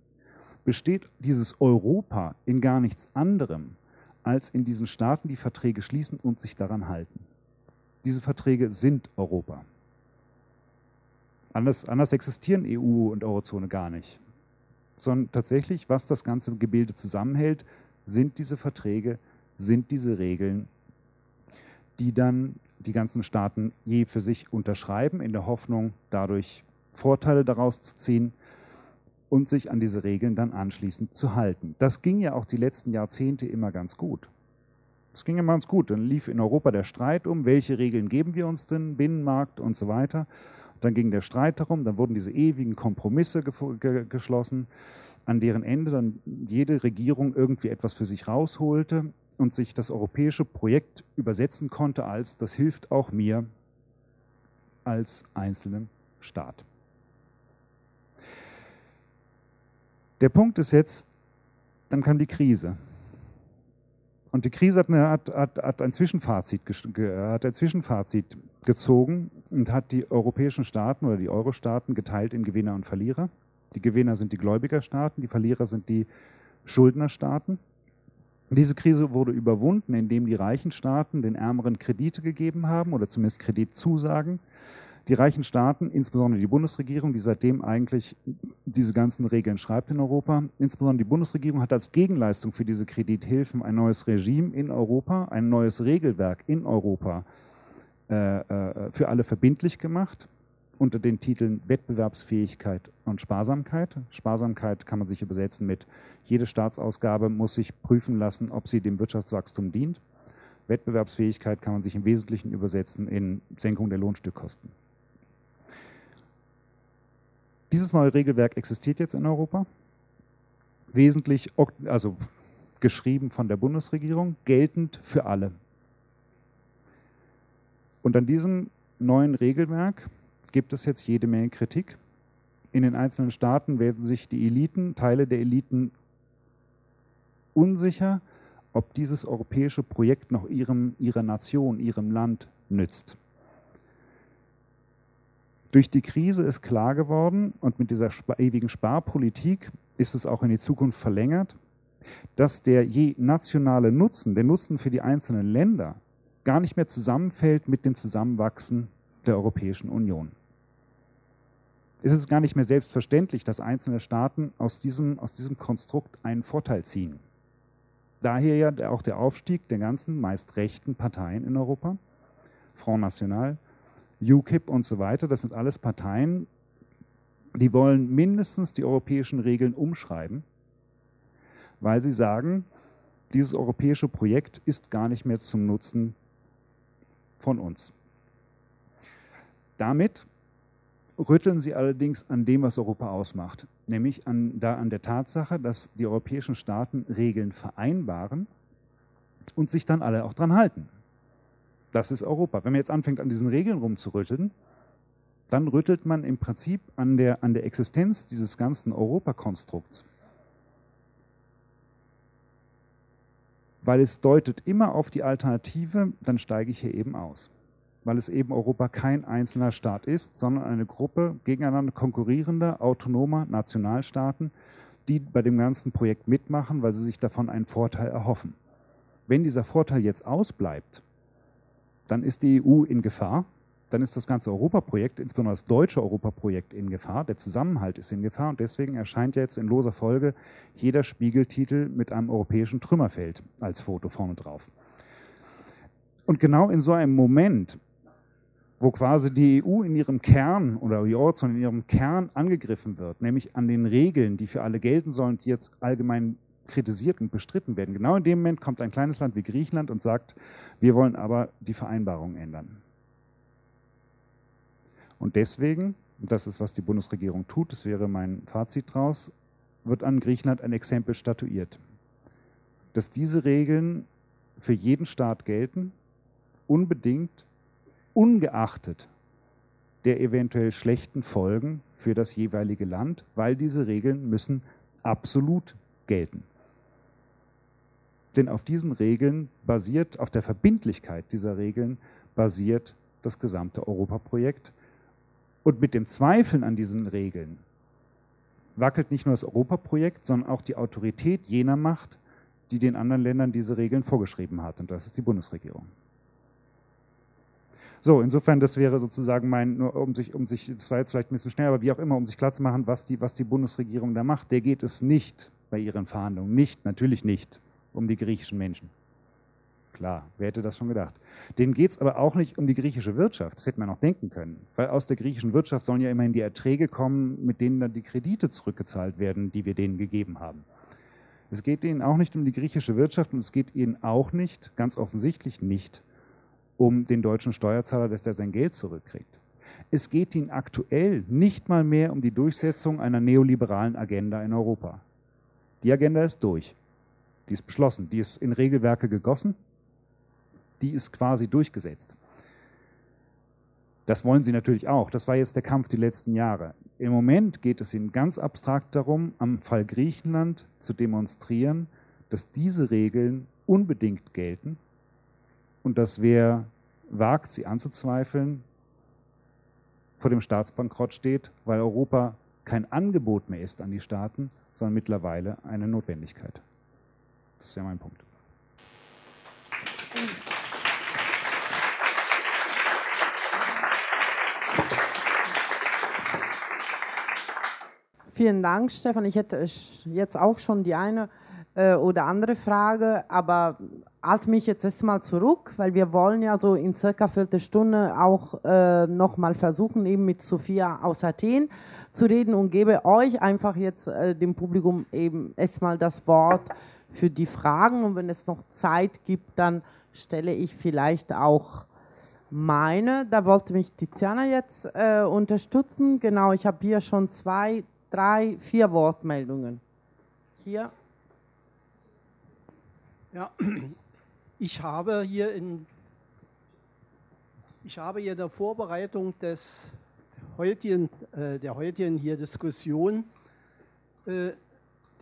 besteht dieses Europa in gar nichts anderem, als in diesen Staaten, die Verträge schließen und sich daran halten. Diese Verträge sind Europa. Anders, anders existieren EU und Eurozone gar nicht. Sondern tatsächlich, was das ganze Gebilde zusammenhält, sind diese Verträge, sind diese Regeln, die dann die ganzen Staaten je für sich unterschreiben, in der Hoffnung, dadurch Vorteile daraus zu ziehen und sich an diese Regeln dann anschließend zu halten. Das ging ja auch die letzten Jahrzehnte immer ganz gut. Das ging immer ganz gut. Dann lief in Europa der Streit um, welche Regeln geben wir uns denn, Binnenmarkt und so weiter. Dann ging der Streit darum, dann wurden diese ewigen Kompromisse ge geschlossen an deren Ende dann jede Regierung irgendwie etwas für sich rausholte und sich das europäische Projekt übersetzen konnte als, das hilft auch mir als einzelnen Staat. Der Punkt ist jetzt, dann kam die Krise. Und die Krise hat, hat, hat, hat, ein Zwischenfazit, hat ein Zwischenfazit gezogen und hat die europäischen Staaten oder die Euro-Staaten geteilt in Gewinner und Verlierer. Die Gewinner sind die Gläubigerstaaten, die Verlierer sind die Schuldnerstaaten. Diese Krise wurde überwunden, indem die reichen Staaten den ärmeren Kredite gegeben haben oder zumindest Kreditzusagen. Die reichen Staaten, insbesondere die Bundesregierung, die seitdem eigentlich diese ganzen Regeln schreibt in Europa. Insbesondere die Bundesregierung hat als Gegenleistung für diese Kredithilfen ein neues Regime in Europa, ein neues Regelwerk in Europa äh, äh, für alle verbindlich gemacht unter den Titeln Wettbewerbsfähigkeit und Sparsamkeit. Sparsamkeit kann man sich übersetzen mit, jede Staatsausgabe muss sich prüfen lassen, ob sie dem Wirtschaftswachstum dient. Wettbewerbsfähigkeit kann man sich im Wesentlichen übersetzen in Senkung der Lohnstückkosten. Dieses neue Regelwerk existiert jetzt in Europa, wesentlich, also geschrieben von der Bundesregierung, geltend für alle. Und an diesem neuen Regelwerk gibt es jetzt jede Menge Kritik. In den einzelnen Staaten werden sich die Eliten, Teile der Eliten unsicher, ob dieses europäische Projekt noch ihrem, ihrer Nation, ihrem Land nützt. Durch die Krise ist klar geworden und mit dieser ewigen Sparpolitik ist es auch in die Zukunft verlängert, dass der je nationale Nutzen, der Nutzen für die einzelnen Länder, gar nicht mehr zusammenfällt mit dem Zusammenwachsen der Europäischen Union ist es gar nicht mehr selbstverständlich, dass einzelne Staaten aus diesem, aus diesem Konstrukt einen Vorteil ziehen. Daher ja auch der Aufstieg der ganzen meist rechten Parteien in Europa, Front National, UKIP und so weiter, das sind alles Parteien, die wollen mindestens die europäischen Regeln umschreiben, weil sie sagen, dieses europäische Projekt ist gar nicht mehr zum Nutzen von uns. Damit rütteln sie allerdings an dem, was Europa ausmacht, nämlich an, da an der Tatsache, dass die europäischen Staaten Regeln vereinbaren und sich dann alle auch dran halten. Das ist Europa. Wenn man jetzt anfängt, an diesen Regeln rumzurütteln, dann rüttelt man im Prinzip an der, an der Existenz dieses ganzen Europakonstrukts. Weil es deutet immer auf die Alternative, dann steige ich hier eben aus weil es eben Europa kein einzelner Staat ist, sondern eine Gruppe gegeneinander konkurrierender, autonomer Nationalstaaten, die bei dem ganzen Projekt mitmachen, weil sie sich davon einen Vorteil erhoffen. Wenn dieser Vorteil jetzt ausbleibt, dann ist die EU in Gefahr, dann ist das ganze Europaprojekt, insbesondere das deutsche Europaprojekt, in Gefahr, der Zusammenhalt ist in Gefahr und deswegen erscheint jetzt in loser Folge jeder Spiegeltitel mit einem europäischen Trümmerfeld als Foto vorne drauf. Und genau in so einem Moment wo quasi die EU in ihrem Kern oder die Eurozone in ihrem Kern angegriffen wird, nämlich an den Regeln, die für alle gelten sollen, die jetzt allgemein kritisiert und bestritten werden. Genau in dem Moment kommt ein kleines Land wie Griechenland und sagt, wir wollen aber die Vereinbarung ändern. Und deswegen, und das ist, was die Bundesregierung tut, das wäre mein Fazit daraus, wird an Griechenland ein Exempel statuiert. Dass diese Regeln für jeden Staat gelten, unbedingt ungeachtet der eventuell schlechten Folgen für das jeweilige Land, weil diese Regeln müssen absolut gelten. Denn auf diesen Regeln basiert, auf der Verbindlichkeit dieser Regeln basiert das gesamte Europaprojekt. Und mit dem Zweifeln an diesen Regeln wackelt nicht nur das Europaprojekt, sondern auch die Autorität jener Macht, die den anderen Ländern diese Regeln vorgeschrieben hat. Und das ist die Bundesregierung. So, insofern, das wäre sozusagen mein, nur um sich, um sich, das war jetzt vielleicht ein bisschen schnell, aber wie auch immer, um sich klarzumachen, was die, was die Bundesregierung da macht, der geht es nicht bei ihren Verhandlungen, nicht, natürlich nicht, um die griechischen Menschen. Klar, wer hätte das schon gedacht? Denen geht es aber auch nicht um die griechische Wirtschaft, das hätte man auch denken können, weil aus der griechischen Wirtschaft sollen ja immerhin die Erträge kommen, mit denen dann die Kredite zurückgezahlt werden, die wir denen gegeben haben. Es geht ihnen auch nicht um die griechische Wirtschaft und es geht ihnen auch nicht, ganz offensichtlich nicht, um den deutschen Steuerzahler, dass er sein Geld zurückkriegt. Es geht ihnen aktuell nicht mal mehr um die Durchsetzung einer neoliberalen Agenda in Europa. Die Agenda ist durch. Die ist beschlossen. Die ist in Regelwerke gegossen. Die ist quasi durchgesetzt. Das wollen sie natürlich auch. Das war jetzt der Kampf die letzten Jahre. Im Moment geht es ihnen ganz abstrakt darum, am Fall Griechenland zu demonstrieren, dass diese Regeln unbedingt gelten und dass wer wagt, sie anzuzweifeln, vor dem Staatsbankrott steht, weil Europa kein Angebot mehr ist an die Staaten, sondern mittlerweile eine Notwendigkeit. Das ist ja mein Punkt. Vielen Dank, Stefan. Ich hätte jetzt auch schon die eine äh, oder andere Frage, aber halte mich jetzt erstmal zurück, weil wir wollen ja so in circa Viertelstunde auch äh, nochmal versuchen, eben mit Sophia aus Athen zu reden und gebe euch einfach jetzt äh, dem Publikum eben erstmal das Wort für die Fragen und wenn es noch Zeit gibt, dann stelle ich vielleicht auch meine. Da wollte mich Tiziana jetzt äh, unterstützen. Genau, ich habe hier schon zwei, drei, vier Wortmeldungen. Hier. Ja, ich habe hier in, ich habe hier in der Vorbereitung des heutigen, äh, der heutigen hier Diskussion äh,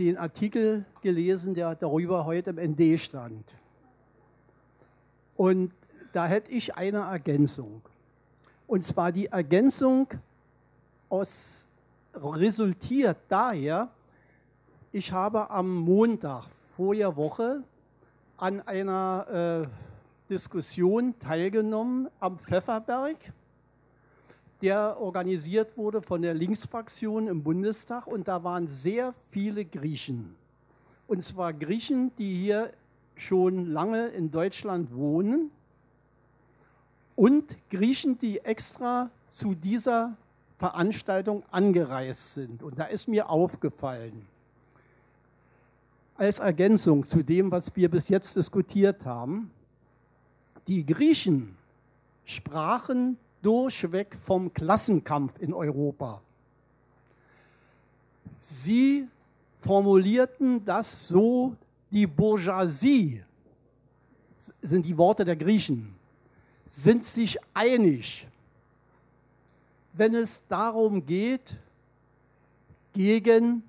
den Artikel gelesen, der darüber heute im ND stand. Und da hätte ich eine Ergänzung. Und zwar die Ergänzung aus, resultiert daher, ich habe am Montag voriger Woche an einer äh, Diskussion teilgenommen am Pfefferberg, der organisiert wurde von der Linksfraktion im Bundestag und da waren sehr viele Griechen. Und zwar Griechen, die hier schon lange in Deutschland wohnen und Griechen, die extra zu dieser Veranstaltung angereist sind. Und da ist mir aufgefallen, als Ergänzung zu dem, was wir bis jetzt diskutiert haben. Die Griechen sprachen durchweg vom Klassenkampf in Europa. Sie formulierten das so, die Bourgeoisie, sind die Worte der Griechen, sind sich einig, wenn es darum geht, gegen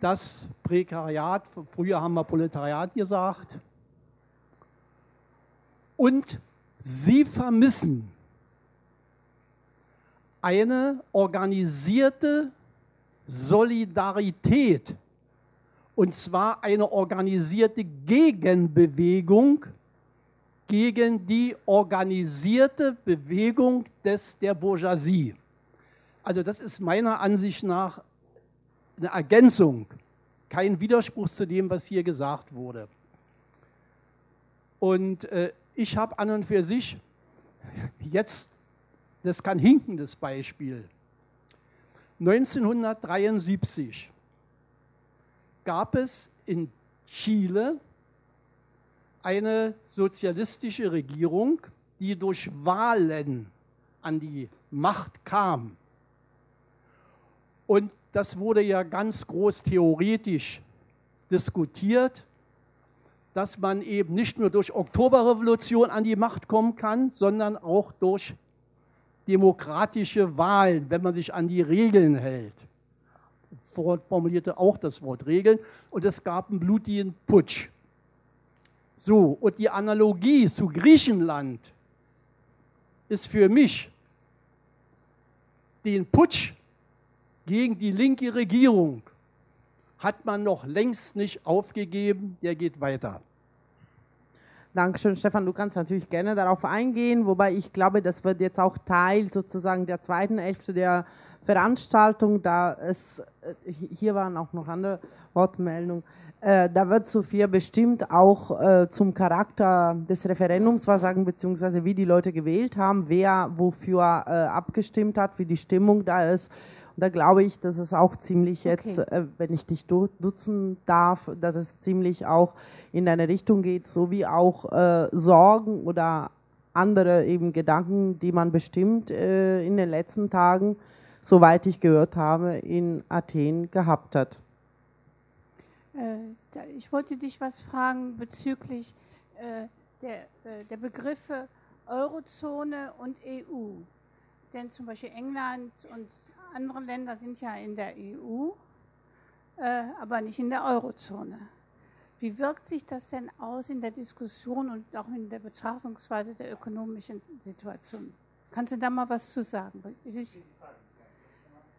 das Prekariat, früher haben wir Proletariat gesagt, und sie vermissen eine organisierte Solidarität, und zwar eine organisierte Gegenbewegung gegen die organisierte Bewegung des, der Bourgeoisie. Also das ist meiner Ansicht nach eine Ergänzung, kein Widerspruch zu dem, was hier gesagt wurde. Und äh, ich habe an und für sich jetzt, das kann hinken, das Beispiel. 1973 gab es in Chile eine sozialistische Regierung, die durch Wahlen an die Macht kam. Und das wurde ja ganz groß theoretisch diskutiert, dass man eben nicht nur durch Oktoberrevolution an die Macht kommen kann, sondern auch durch demokratische Wahlen, wenn man sich an die Regeln hält. Ford formulierte auch das Wort Regeln und es gab einen blutigen Putsch. So, und die Analogie zu Griechenland ist für mich den Putsch gegen die linke Regierung hat man noch längst nicht aufgegeben, der geht weiter. Dankeschön, Stefan. Du kannst natürlich gerne darauf eingehen, wobei ich glaube, das wird jetzt auch Teil sozusagen der zweiten Hälfte der Veranstaltung, da es, äh, hier waren auch noch andere Wortmeldungen, äh, da wird Sophia bestimmt auch äh, zum Charakter des Referendums was sagen, beziehungsweise wie die Leute gewählt haben, wer wofür abgestimmt hat, wie die Stimmung da ist. Und da glaube ich, dass es auch ziemlich okay. jetzt, äh, wenn ich dich duzen darf, dass es ziemlich auch in eine Richtung geht, so wie auch äh, Sorgen oder andere eben Gedanken, die man bestimmt äh, in den letzten Tagen, soweit ich gehört habe, in Athen gehabt hat. Äh, ich wollte dich was fragen bezüglich äh, der, äh, der Begriffe Eurozone und EU. Denn zum Beispiel England und andere Länder sind ja in der EU, äh, aber nicht in der Eurozone. Wie wirkt sich das denn aus in der Diskussion und auch in der Betrachtungsweise der ökonomischen Situation? Kannst du da mal was zu sagen?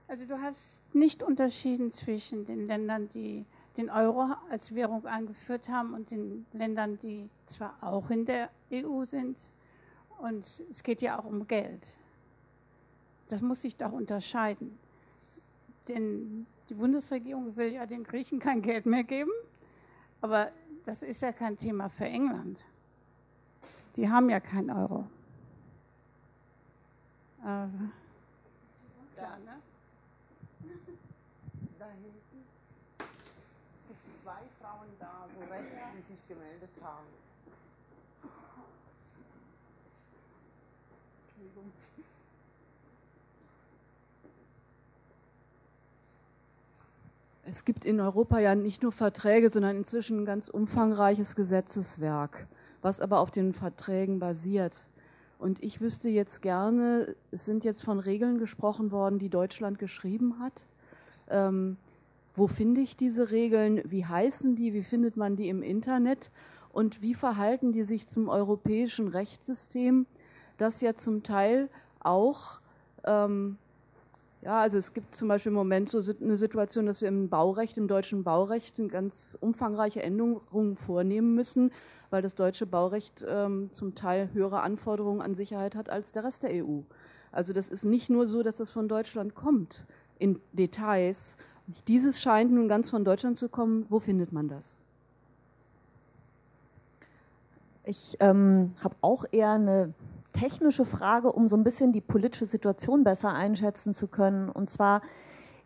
Also du hast nicht unterschieden zwischen den Ländern, die den Euro als Währung eingeführt haben und den Ländern, die zwar auch in der EU sind. Und es geht ja auch um Geld. Das muss sich doch unterscheiden. den, die Bundesregierung will ja den Griechen kein Geld mehr geben, aber das ist ja kein Thema für England. Die haben ja keinen Euro. Äh, ja, ne? Da hinten. Es gibt zwei Frauen da, so rechts, die sich gemeldet haben. Entschuldigung. Es gibt in Europa ja nicht nur Verträge, sondern inzwischen ein ganz umfangreiches Gesetzeswerk, was aber auf den Verträgen basiert. Und ich wüsste jetzt gerne, es sind jetzt von Regeln gesprochen worden, die Deutschland geschrieben hat. Ähm, wo finde ich diese Regeln? Wie heißen die? Wie findet man die im Internet? Und wie verhalten die sich zum europäischen Rechtssystem, das ja zum Teil auch ähm, ja, also es gibt zum Beispiel im Moment so eine Situation, dass wir im Baurecht, im deutschen Baurecht, eine ganz umfangreiche Änderungen vornehmen müssen, weil das deutsche Baurecht ähm, zum Teil höhere Anforderungen an Sicherheit hat als der Rest der EU. Also das ist nicht nur so, dass das von Deutschland kommt in Details. Dieses scheint nun ganz von Deutschland zu kommen. Wo findet man das? Ich ähm, habe auch eher eine technische Frage, um so ein bisschen die politische Situation besser einschätzen zu können. Und zwar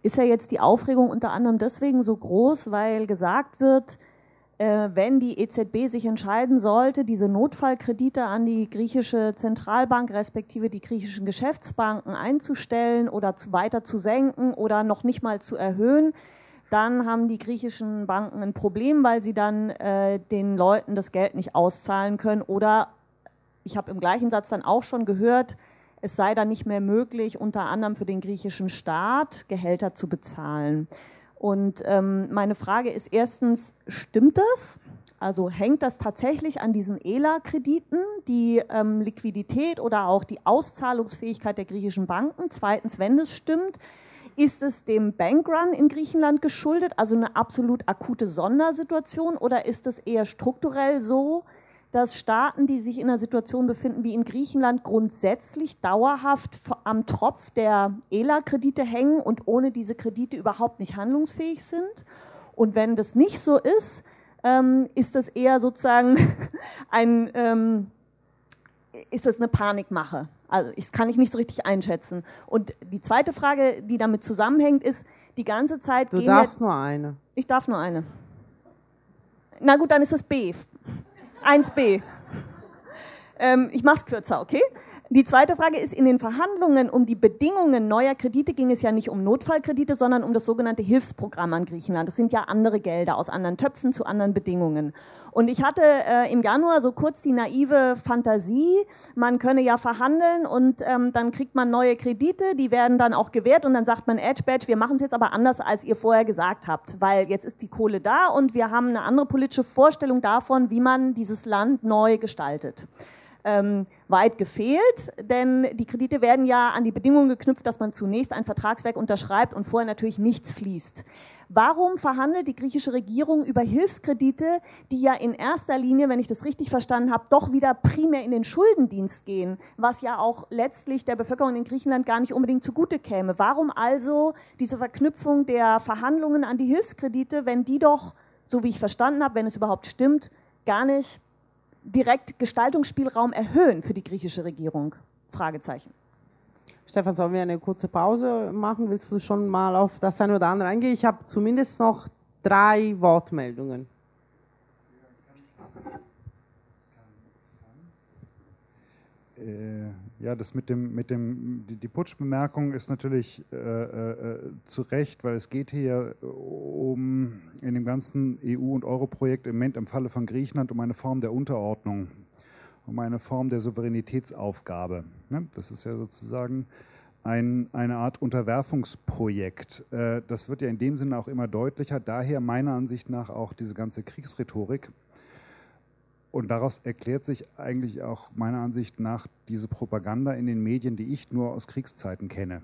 ist ja jetzt die Aufregung unter anderem deswegen so groß, weil gesagt wird, äh, wenn die EZB sich entscheiden sollte, diese Notfallkredite an die griechische Zentralbank respektive die griechischen Geschäftsbanken einzustellen oder weiter zu senken oder noch nicht mal zu erhöhen, dann haben die griechischen Banken ein Problem, weil sie dann äh, den Leuten das Geld nicht auszahlen können oder ich habe im gleichen Satz dann auch schon gehört, es sei dann nicht mehr möglich, unter anderem für den griechischen Staat Gehälter zu bezahlen. Und ähm, meine Frage ist erstens, stimmt das? Also hängt das tatsächlich an diesen ELA-Krediten, die ähm, Liquidität oder auch die Auszahlungsfähigkeit der griechischen Banken? Zweitens, wenn es stimmt, ist es dem Bankrun in Griechenland geschuldet, also eine absolut akute Sondersituation, oder ist es eher strukturell so, dass Staaten, die sich in einer Situation befinden wie in Griechenland, grundsätzlich dauerhaft am Tropf der ELA-Kredite hängen und ohne diese Kredite überhaupt nicht handlungsfähig sind. Und wenn das nicht so ist, ähm, ist das eher sozusagen ein, ähm, ist das eine Panikmache. Also das kann ich nicht so richtig einschätzen. Und die zweite Frage, die damit zusammenhängt, ist, die ganze Zeit... Du darfst nur eine. Ich darf nur eine. Na gut, dann ist es B. 1b. Ähm, ich mache es kürzer, okay? Die zweite Frage ist, in den Verhandlungen um die Bedingungen neuer Kredite ging es ja nicht um Notfallkredite, sondern um das sogenannte Hilfsprogramm an Griechenland. Das sind ja andere Gelder aus anderen Töpfen zu anderen Bedingungen. Und ich hatte äh, im Januar so kurz die naive Fantasie, man könne ja verhandeln und ähm, dann kriegt man neue Kredite, die werden dann auch gewährt und dann sagt man, Edge Badge, wir machen es jetzt aber anders, als ihr vorher gesagt habt, weil jetzt ist die Kohle da und wir haben eine andere politische Vorstellung davon, wie man dieses Land neu gestaltet ähm, weit gefehlt, denn die Kredite werden ja an die Bedingungen geknüpft, dass man zunächst ein Vertragswerk unterschreibt und vorher natürlich nichts fließt. Warum verhandelt die griechische Regierung über Hilfskredite, die ja in erster Linie, wenn ich das richtig verstanden habe, doch wieder primär in den Schuldendienst gehen, was ja auch letztlich der Bevölkerung in Griechenland gar nicht unbedingt zugute käme? Warum also diese Verknüpfung der Verhandlungen an die Hilfskredite, wenn die doch, so wie ich verstanden habe, wenn es überhaupt stimmt, gar nicht direkt Gestaltungsspielraum erhöhen für die griechische Regierung? Fragezeichen. Stefan, sollen wir eine kurze Pause machen? Willst du schon mal auf das eine oder andere eingehen? Ich habe zumindest noch drei Wortmeldungen. Äh, ja, das mit dem, mit dem, die, die Putschbemerkung ist natürlich äh, äh, zu Recht, weil es geht hier um in dem ganzen EU- und Euro-Projekt im Moment im Falle von Griechenland um eine Form der Unterordnung, um eine Form der Souveränitätsaufgabe. Ne? Das ist ja sozusagen ein, eine Art Unterwerfungsprojekt. Äh, das wird ja in dem Sinne auch immer deutlicher, daher meiner Ansicht nach auch diese ganze Kriegsrhetorik und daraus erklärt sich eigentlich auch meiner Ansicht nach diese Propaganda in den Medien, die ich nur aus Kriegszeiten kenne.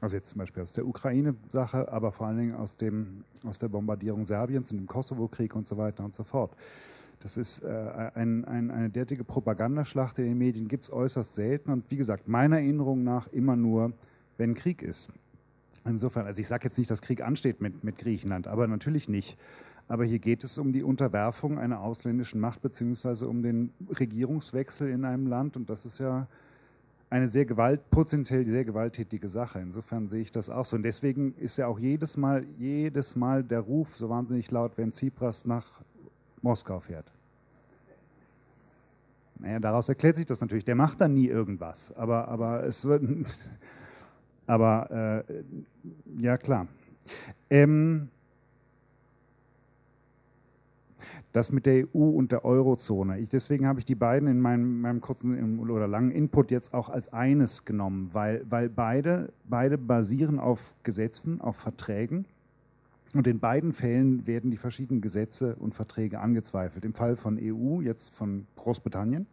Also jetzt zum Beispiel aus der Ukraine-Sache, aber vor allen Dingen aus, dem, aus der Bombardierung Serbiens und dem Kosovo-Krieg und so weiter und so fort. Das ist äh, ein, ein, eine derartige Propagandaschlacht in den Medien, gibt es äußerst selten und wie gesagt, meiner Erinnerung nach immer nur, wenn Krieg ist. Insofern, also ich sage jetzt nicht, dass Krieg ansteht mit, mit Griechenland, aber natürlich nicht. Aber hier geht es um die Unterwerfung einer ausländischen Macht beziehungsweise um den Regierungswechsel in einem Land und das ist ja eine sehr gewalt, sehr gewalttätige Sache. Insofern sehe ich das auch so. Und deswegen ist ja auch jedes Mal, jedes Mal der Ruf so wahnsinnig laut, wenn Tsipras nach Moskau fährt. Naja, daraus erklärt sich das natürlich. Der macht dann nie irgendwas. Aber, aber es wird. Aber äh, ja, klar. Ähm, das mit der EU und der Eurozone. Ich, deswegen habe ich die beiden in meinem, meinem, kurzen oder langen Input jetzt auch als eines genommen, weil, weil beide, beide basieren auf Gesetzen, auf Verträgen. Und in beiden Fällen werden die verschiedenen Gesetze und Verträge angezweifelt. Im Fall von EU, jetzt von Großbritannien,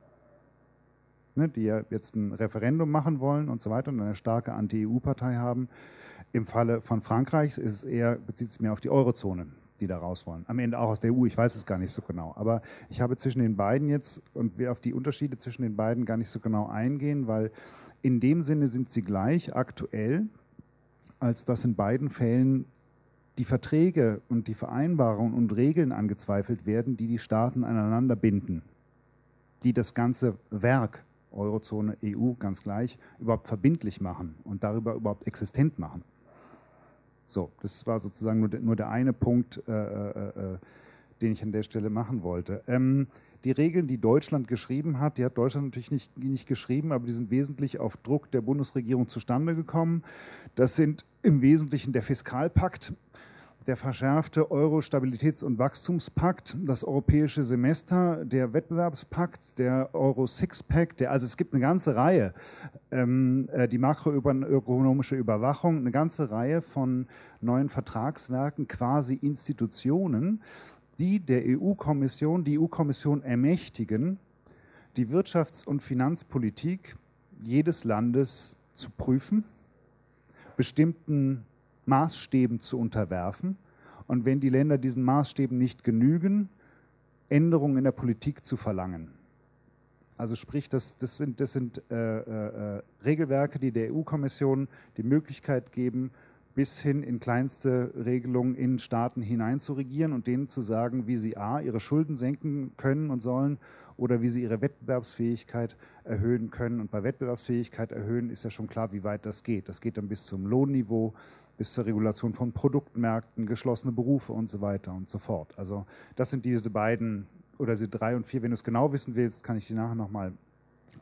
ne, die ja jetzt ein Referendum machen wollen und so weiter und eine starke Anti-EU-Partei haben. Im Falle von Frankreich ist es eher, bezieht es mehr auf die Eurozone die da raus wollen. Am Ende auch aus der EU, ich weiß es gar nicht so genau. Aber ich habe zwischen den beiden jetzt und will auf die Unterschiede zwischen den beiden gar nicht so genau eingehen, weil in dem Sinne sind sie gleich aktuell, als dass in beiden Fällen die Verträge und die Vereinbarungen und Regeln angezweifelt werden, die die Staaten aneinander binden, die das ganze Werk Eurozone, EU ganz gleich überhaupt verbindlich machen und darüber überhaupt existent machen. So, das war sozusagen nur der, nur der eine Punkt, äh, äh, äh, den ich an der Stelle machen wollte. Ähm, die Regeln, die Deutschland geschrieben hat, die hat Deutschland natürlich nicht, nicht geschrieben, aber die sind wesentlich auf Druck der Bundesregierung zustande gekommen. Das sind im Wesentlichen der Fiskalpakt, der verschärfte Euro-Stabilitäts- und Wachstumspakt, das europäische Semester, der Wettbewerbspakt, der Euro-Six-Pack, also es gibt eine ganze Reihe, ähm, äh, die makroökonomische Überwachung, eine ganze Reihe von neuen Vertragswerken, quasi Institutionen, die der EU-Kommission, die EU-Kommission ermächtigen, die Wirtschafts- und Finanzpolitik jedes Landes zu prüfen, bestimmten Maßstäben zu unterwerfen und wenn die Länder diesen Maßstäben nicht genügen, Änderungen in der Politik zu verlangen. Also sprich, das, das sind, das sind äh, äh, Regelwerke, die der EU-Kommission die Möglichkeit geben, bis hin in kleinste Regelungen in Staaten hinein zu regieren und denen zu sagen, wie sie a. ihre Schulden senken können und sollen oder wie sie ihre Wettbewerbsfähigkeit erhöhen können. Und bei Wettbewerbsfähigkeit erhöhen ist ja schon klar, wie weit das geht. Das geht dann bis zum Lohnniveau, bis zur Regulation von Produktmärkten, geschlossene Berufe und so weiter und so fort. Also das sind diese beiden oder diese drei und vier. Wenn du es genau wissen willst, kann ich die nachher nochmal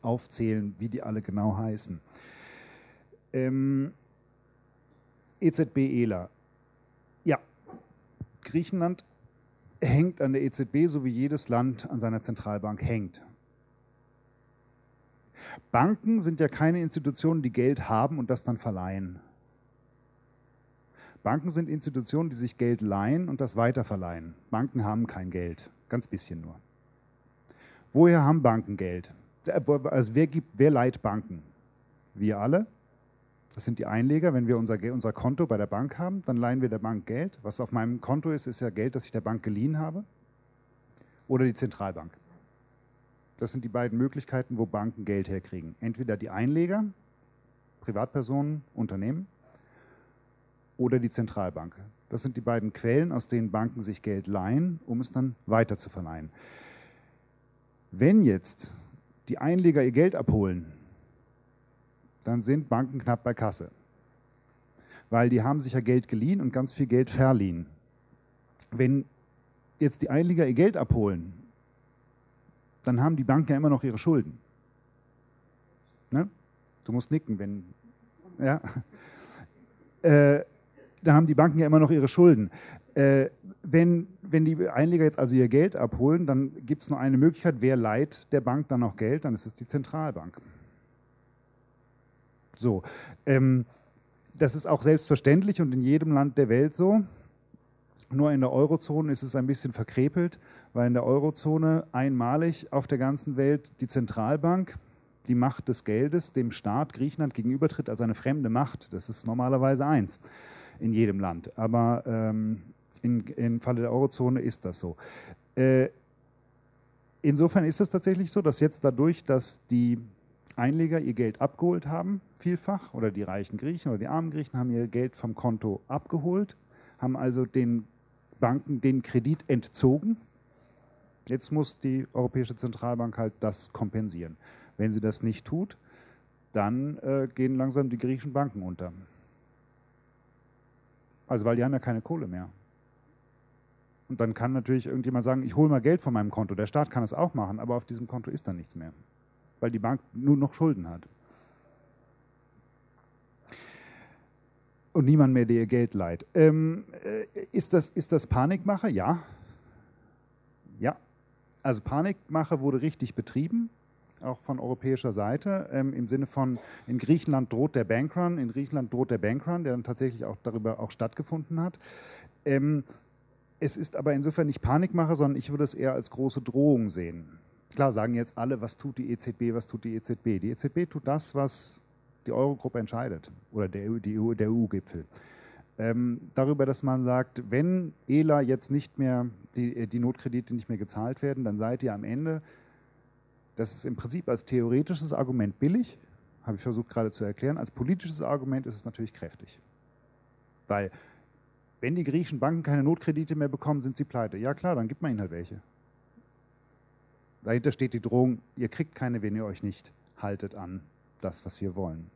aufzählen, wie die alle genau heißen. Ähm, EZB-ELA. Ja, Griechenland hängt an der EZB, so wie jedes Land an seiner Zentralbank hängt. Banken sind ja keine Institutionen, die Geld haben und das dann verleihen. Banken sind Institutionen, die sich Geld leihen und das weiterverleihen. Banken haben kein Geld, ganz bisschen nur. Woher haben Banken Geld? Also wer, gibt, wer leiht Banken? Wir alle. Das sind die Einleger. Wenn wir unser, unser Konto bei der Bank haben, dann leihen wir der Bank Geld. Was auf meinem Konto ist, ist ja Geld, das ich der Bank geliehen habe. Oder die Zentralbank. Das sind die beiden Möglichkeiten, wo Banken Geld herkriegen. Entweder die Einleger, Privatpersonen, Unternehmen, oder die Zentralbank. Das sind die beiden Quellen, aus denen Banken sich Geld leihen, um es dann weiter zu verleihen. Wenn jetzt die Einleger ihr Geld abholen, dann sind Banken knapp bei Kasse. Weil die haben sich ja Geld geliehen und ganz viel Geld verliehen. Wenn jetzt die Einleger ihr Geld abholen, dann haben die Banken ja immer noch ihre Schulden. Ne? Du musst nicken, wenn. Ja. Äh, dann haben die Banken ja immer noch ihre Schulden. Äh, wenn, wenn die Einleger jetzt also ihr Geld abholen, dann gibt es nur eine Möglichkeit. Wer leiht der Bank dann noch Geld? Dann ist es die Zentralbank. So, ähm, das ist auch selbstverständlich und in jedem Land der Welt so. Nur in der Eurozone ist es ein bisschen verkrepelt, weil in der Eurozone einmalig auf der ganzen Welt die Zentralbank die Macht des Geldes dem Staat Griechenland gegenübertritt als eine fremde Macht. Das ist normalerweise eins in jedem Land. Aber ähm, in, im Falle der Eurozone ist das so. Äh, insofern ist es tatsächlich so, dass jetzt dadurch, dass die Einleger ihr Geld abgeholt haben, vielfach, oder die reichen Griechen oder die armen Griechen haben ihr Geld vom Konto abgeholt, haben also den Banken den Kredit entzogen. Jetzt muss die Europäische Zentralbank halt das kompensieren. Wenn sie das nicht tut, dann äh, gehen langsam die griechischen Banken unter. Also weil die haben ja keine Kohle mehr. Und dann kann natürlich irgendjemand sagen, ich hole mal Geld von meinem Konto. Der Staat kann es auch machen, aber auf diesem Konto ist dann nichts mehr, weil die Bank nur noch Schulden hat. Und niemand mehr, der ihr Geld leiht. Ähm, äh, ist, das, ist das Panikmache? Ja. Ja. Also Panikmache wurde richtig betrieben auch von europäischer Seite, ähm, im Sinne von, in Griechenland droht der Bankrun, in Griechenland droht der Bankrun, der dann tatsächlich auch darüber auch stattgefunden hat. Ähm, es ist aber insofern nicht Panikmache, sondern ich würde es eher als große Drohung sehen. Klar sagen jetzt alle, was tut die EZB, was tut die EZB? Die EZB tut das, was die Eurogruppe entscheidet oder der, EU, der EU-Gipfel. Ähm, darüber, dass man sagt, wenn ELA jetzt nicht mehr, die, die Notkredite nicht mehr gezahlt werden, dann seid ihr am Ende das ist im Prinzip als theoretisches Argument billig, habe ich versucht gerade zu erklären. Als politisches Argument ist es natürlich kräftig. Weil, wenn die griechischen Banken keine Notkredite mehr bekommen, sind sie pleite. Ja klar, dann gibt man ihnen halt welche. Dahinter steht die Drohung, ihr kriegt keine, wenn ihr euch nicht haltet an das, was wir wollen.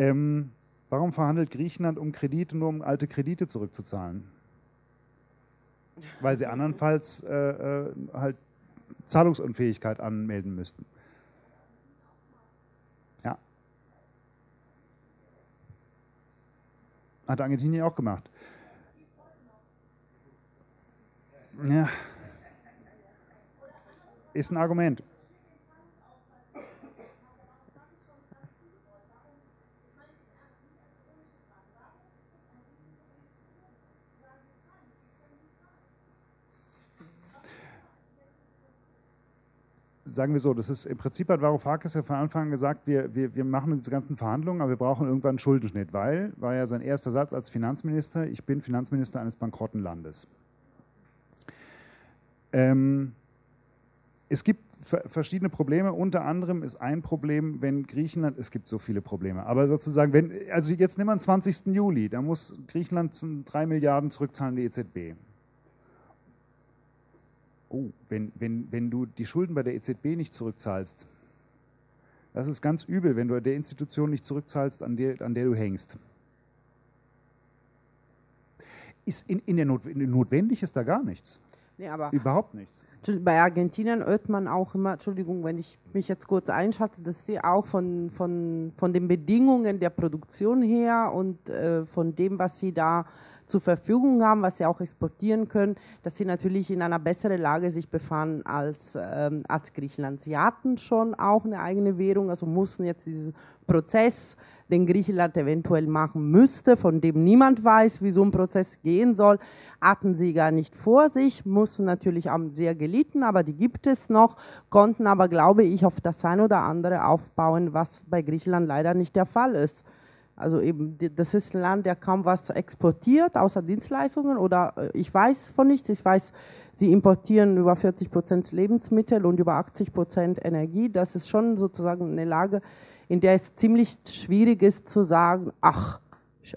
Ähm, warum verhandelt Griechenland um Kredite, nur um alte Kredite zurückzuzahlen? weil sie andernfalls äh, äh, halt Zahlungsunfähigkeit anmelden müssten. Ja. Hat Argentinien auch gemacht. Ja. Ist ein Argument. Sagen wir so, das ist im Prinzip hat Varoufakis ja von Anfang an gesagt, wir, wir, wir machen diese ganzen Verhandlungen, aber wir brauchen irgendwann einen Schuldenschnitt, weil, war ja sein erster Satz als Finanzminister, ich bin Finanzminister eines bankrotten Landes. Ähm, es gibt verschiedene Probleme. Unter anderem ist ein Problem, wenn Griechenland, es gibt so viele Probleme, aber sozusagen, wenn, also jetzt nehmen wir den 20. Juli, da muss Griechenland drei Milliarden zurückzahlen die EZB oh, wenn, wenn, wenn du die Schulden bei der EZB nicht zurückzahlst, das ist ganz übel, wenn du der Institution nicht zurückzahlst, an der, an der du hängst. Ist in, in der Not, notwendig ist da gar nichts. Nee, aber Überhaupt nichts. Bei Argentinien hört man auch immer, Entschuldigung, wenn ich mich jetzt kurz einschalte, dass sie auch von, von, von den Bedingungen der Produktion her und äh, von dem, was sie da zur Verfügung haben, was sie auch exportieren können, dass sie natürlich in einer besseren Lage sich befanden als, ähm, als Griechenland. Sie hatten schon auch eine eigene Währung, also mussten jetzt diesen Prozess, den Griechenland eventuell machen müsste, von dem niemand weiß, wie so ein Prozess gehen soll, hatten sie gar nicht vor sich, mussten natürlich haben sehr gelitten, aber die gibt es noch, konnten aber, glaube ich, auf das ein oder andere aufbauen, was bei Griechenland leider nicht der Fall ist. Also eben, das ist ein Land, der kaum was exportiert, außer Dienstleistungen oder äh, ich weiß von nichts. Ich weiß, sie importieren über 40 Prozent Lebensmittel und über 80 Prozent Energie. Das ist schon sozusagen eine Lage, in der es ziemlich schwierig ist zu sagen, ach,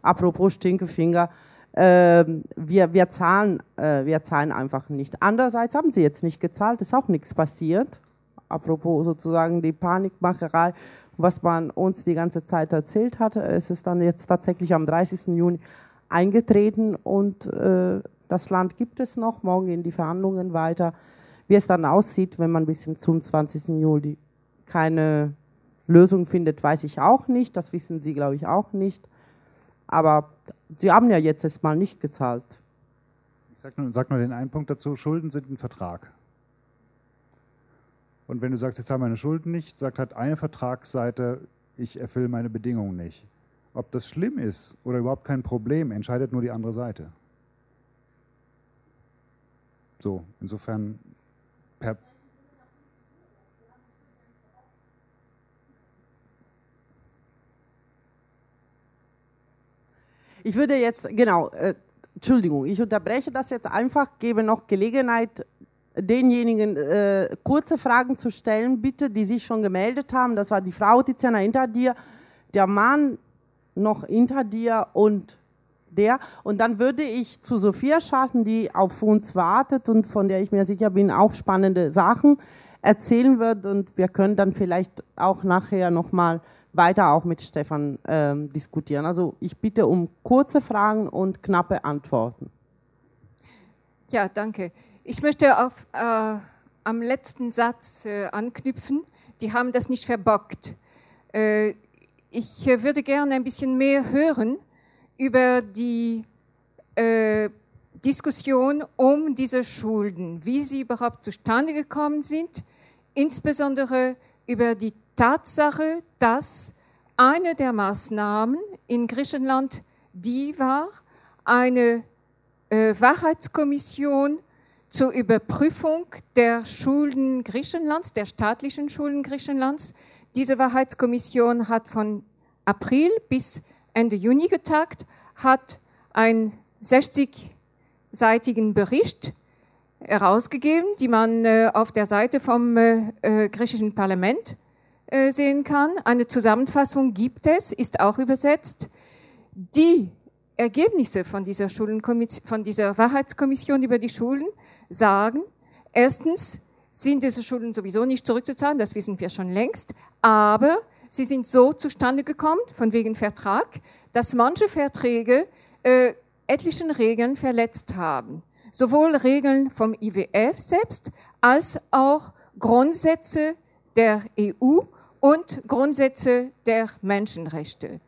apropos Stinkefinger, äh, wir, wir, zahlen, äh, wir zahlen einfach nicht. Andererseits haben sie jetzt nicht gezahlt, ist auch nichts passiert. Apropos sozusagen die Panikmacherei was man uns die ganze Zeit erzählt hatte. Es ist dann jetzt tatsächlich am 30. Juni eingetreten und äh, das Land gibt es noch. Morgen gehen die Verhandlungen weiter. Wie es dann aussieht, wenn man bis zum 20. Juli keine Lösung findet, weiß ich auch nicht. Das wissen Sie, glaube ich, auch nicht. Aber Sie haben ja jetzt erstmal nicht gezahlt. Ich sage nur, sag nur den einen Punkt dazu. Schulden sind ein Vertrag. Und wenn du sagst, haben wir meine Schulden nicht, sagt halt eine Vertragsseite, ich erfülle meine Bedingungen nicht. Ob das schlimm ist oder überhaupt kein Problem, entscheidet nur die andere Seite. So, insofern per Ich würde jetzt, genau, äh, Entschuldigung, ich unterbreche das jetzt einfach, gebe noch Gelegenheit denjenigen äh, kurze Fragen zu stellen, bitte, die sich schon gemeldet haben. Das war die Frau Tiziana hinter dir, der Mann noch hinter dir und der. Und dann würde ich zu Sophia schalten, die auf uns wartet und von der ich mir sicher bin, auch spannende Sachen erzählen wird. Und wir können dann vielleicht auch nachher nochmal weiter auch mit Stefan ähm, diskutieren. Also ich bitte um kurze Fragen und knappe Antworten. Ja, danke. Ich möchte auf, äh, am letzten Satz äh, anknüpfen. Die haben das nicht verbockt. Äh, ich würde gerne ein bisschen mehr hören über die äh, Diskussion um diese Schulden, wie sie überhaupt zustande gekommen sind, insbesondere über die Tatsache, dass eine der Maßnahmen in Griechenland die war, eine äh, Wahrheitskommission zur Überprüfung der Schulden Griechenlands, der staatlichen Schulden Griechenlands. Diese Wahrheitskommission hat von April bis Ende Juni getagt, hat einen 60-seitigen Bericht herausgegeben, die man äh, auf der Seite vom äh, äh, griechischen Parlament sehen kann. Eine Zusammenfassung gibt es, ist auch übersetzt. Die Ergebnisse von dieser, von dieser Wahrheitskommission über die Schulen sagen, erstens sind diese Schulden sowieso nicht zurückzuzahlen, das wissen wir schon längst, aber sie sind so zustande gekommen, von wegen Vertrag, dass manche Verträge äh, etlichen Regeln verletzt haben. Sowohl Regeln vom IWF selbst als auch Grundsätze der EU und Grundsätze der Menschenrechte.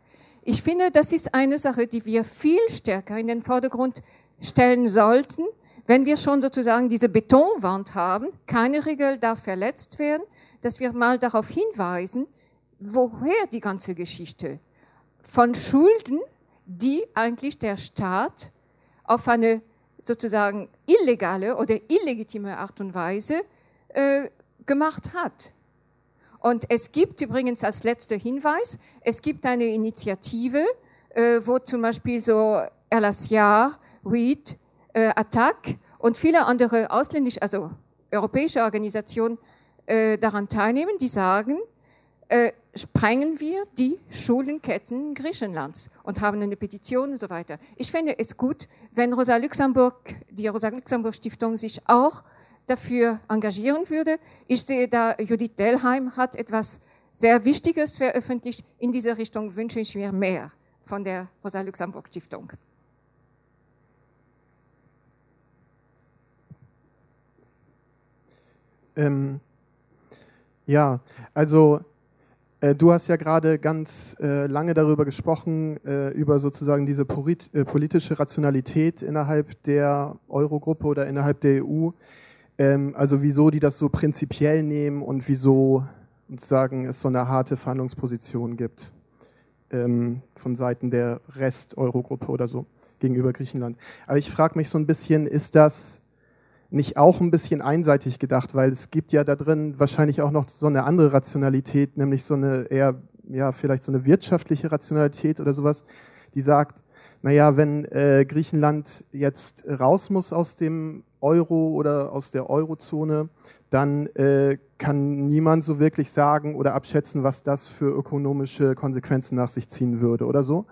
Ich finde, das ist eine Sache, die wir viel stärker in den Vordergrund stellen sollten, wenn wir schon sozusagen diese Betonwand haben, keine Regel darf verletzt werden, dass wir mal darauf hinweisen, woher die ganze Geschichte von Schulden, die eigentlich der Staat auf eine sozusagen illegale oder illegitime Art und Weise äh, gemacht hat. Und es gibt übrigens als letzter Hinweis, es gibt eine Initiative, äh, wo zum Beispiel so Elasiar, Reed, äh, Attac und viele andere ausländische, also europäische Organisationen äh, daran teilnehmen, die sagen, äh, sprengen wir die Schulenketten Griechenlands und haben eine Petition und so weiter. Ich fände es gut, wenn Rosa Luxemburg, die Rosa Luxemburg Stiftung sich auch dafür engagieren würde. Ich sehe da, Judith Delheim hat etwas sehr Wichtiges veröffentlicht. In dieser Richtung wünsche ich mir mehr von der Rosa Luxemburg Stiftung. Ähm, ja, also äh, du hast ja gerade ganz äh, lange darüber gesprochen, äh, über sozusagen diese polit äh, politische Rationalität innerhalb der Eurogruppe oder innerhalb der EU. Ähm, also wieso die das so prinzipiell nehmen und wieso sozusagen es so eine harte Verhandlungsposition gibt ähm, von Seiten der Rest-Eurogruppe oder so gegenüber Griechenland. Aber ich frage mich so ein bisschen, ist das nicht auch ein bisschen einseitig gedacht, weil es gibt ja da drin wahrscheinlich auch noch so eine andere Rationalität, nämlich so eine eher, ja, vielleicht so eine wirtschaftliche Rationalität oder sowas, die sagt, naja, wenn äh, Griechenland jetzt raus muss aus dem Euro oder aus der Eurozone, dann äh, kann niemand so wirklich sagen oder abschätzen, was das für ökonomische Konsequenzen nach sich ziehen würde oder so.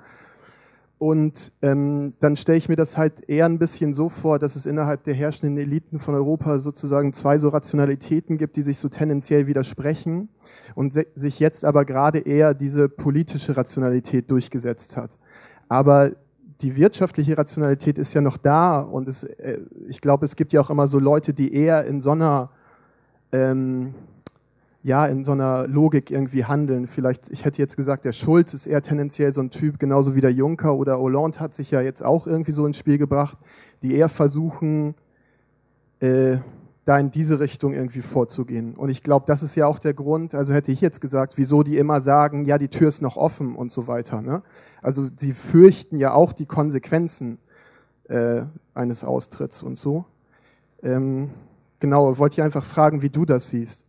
Und ähm, dann stelle ich mir das halt eher ein bisschen so vor, dass es innerhalb der herrschenden Eliten von Europa sozusagen zwei so Rationalitäten gibt, die sich so tendenziell widersprechen und sich jetzt aber gerade eher diese politische Rationalität durchgesetzt hat. Aber die wirtschaftliche Rationalität ist ja noch da und es, äh, ich glaube, es gibt ja auch immer so Leute, die eher in so einer ähm, ja, in so einer Logik irgendwie handeln. Vielleicht, ich hätte jetzt gesagt, der Schulz ist eher tendenziell so ein Typ, genauso wie der Juncker oder Hollande hat sich ja jetzt auch irgendwie so ins Spiel gebracht, die eher versuchen, äh, da in diese Richtung irgendwie vorzugehen. Und ich glaube, das ist ja auch der Grund, also hätte ich jetzt gesagt, wieso die immer sagen, ja, die Tür ist noch offen und so weiter. Ne? Also sie fürchten ja auch die Konsequenzen äh, eines Austritts und so. Ähm, genau, wollte ich einfach fragen, wie du das siehst.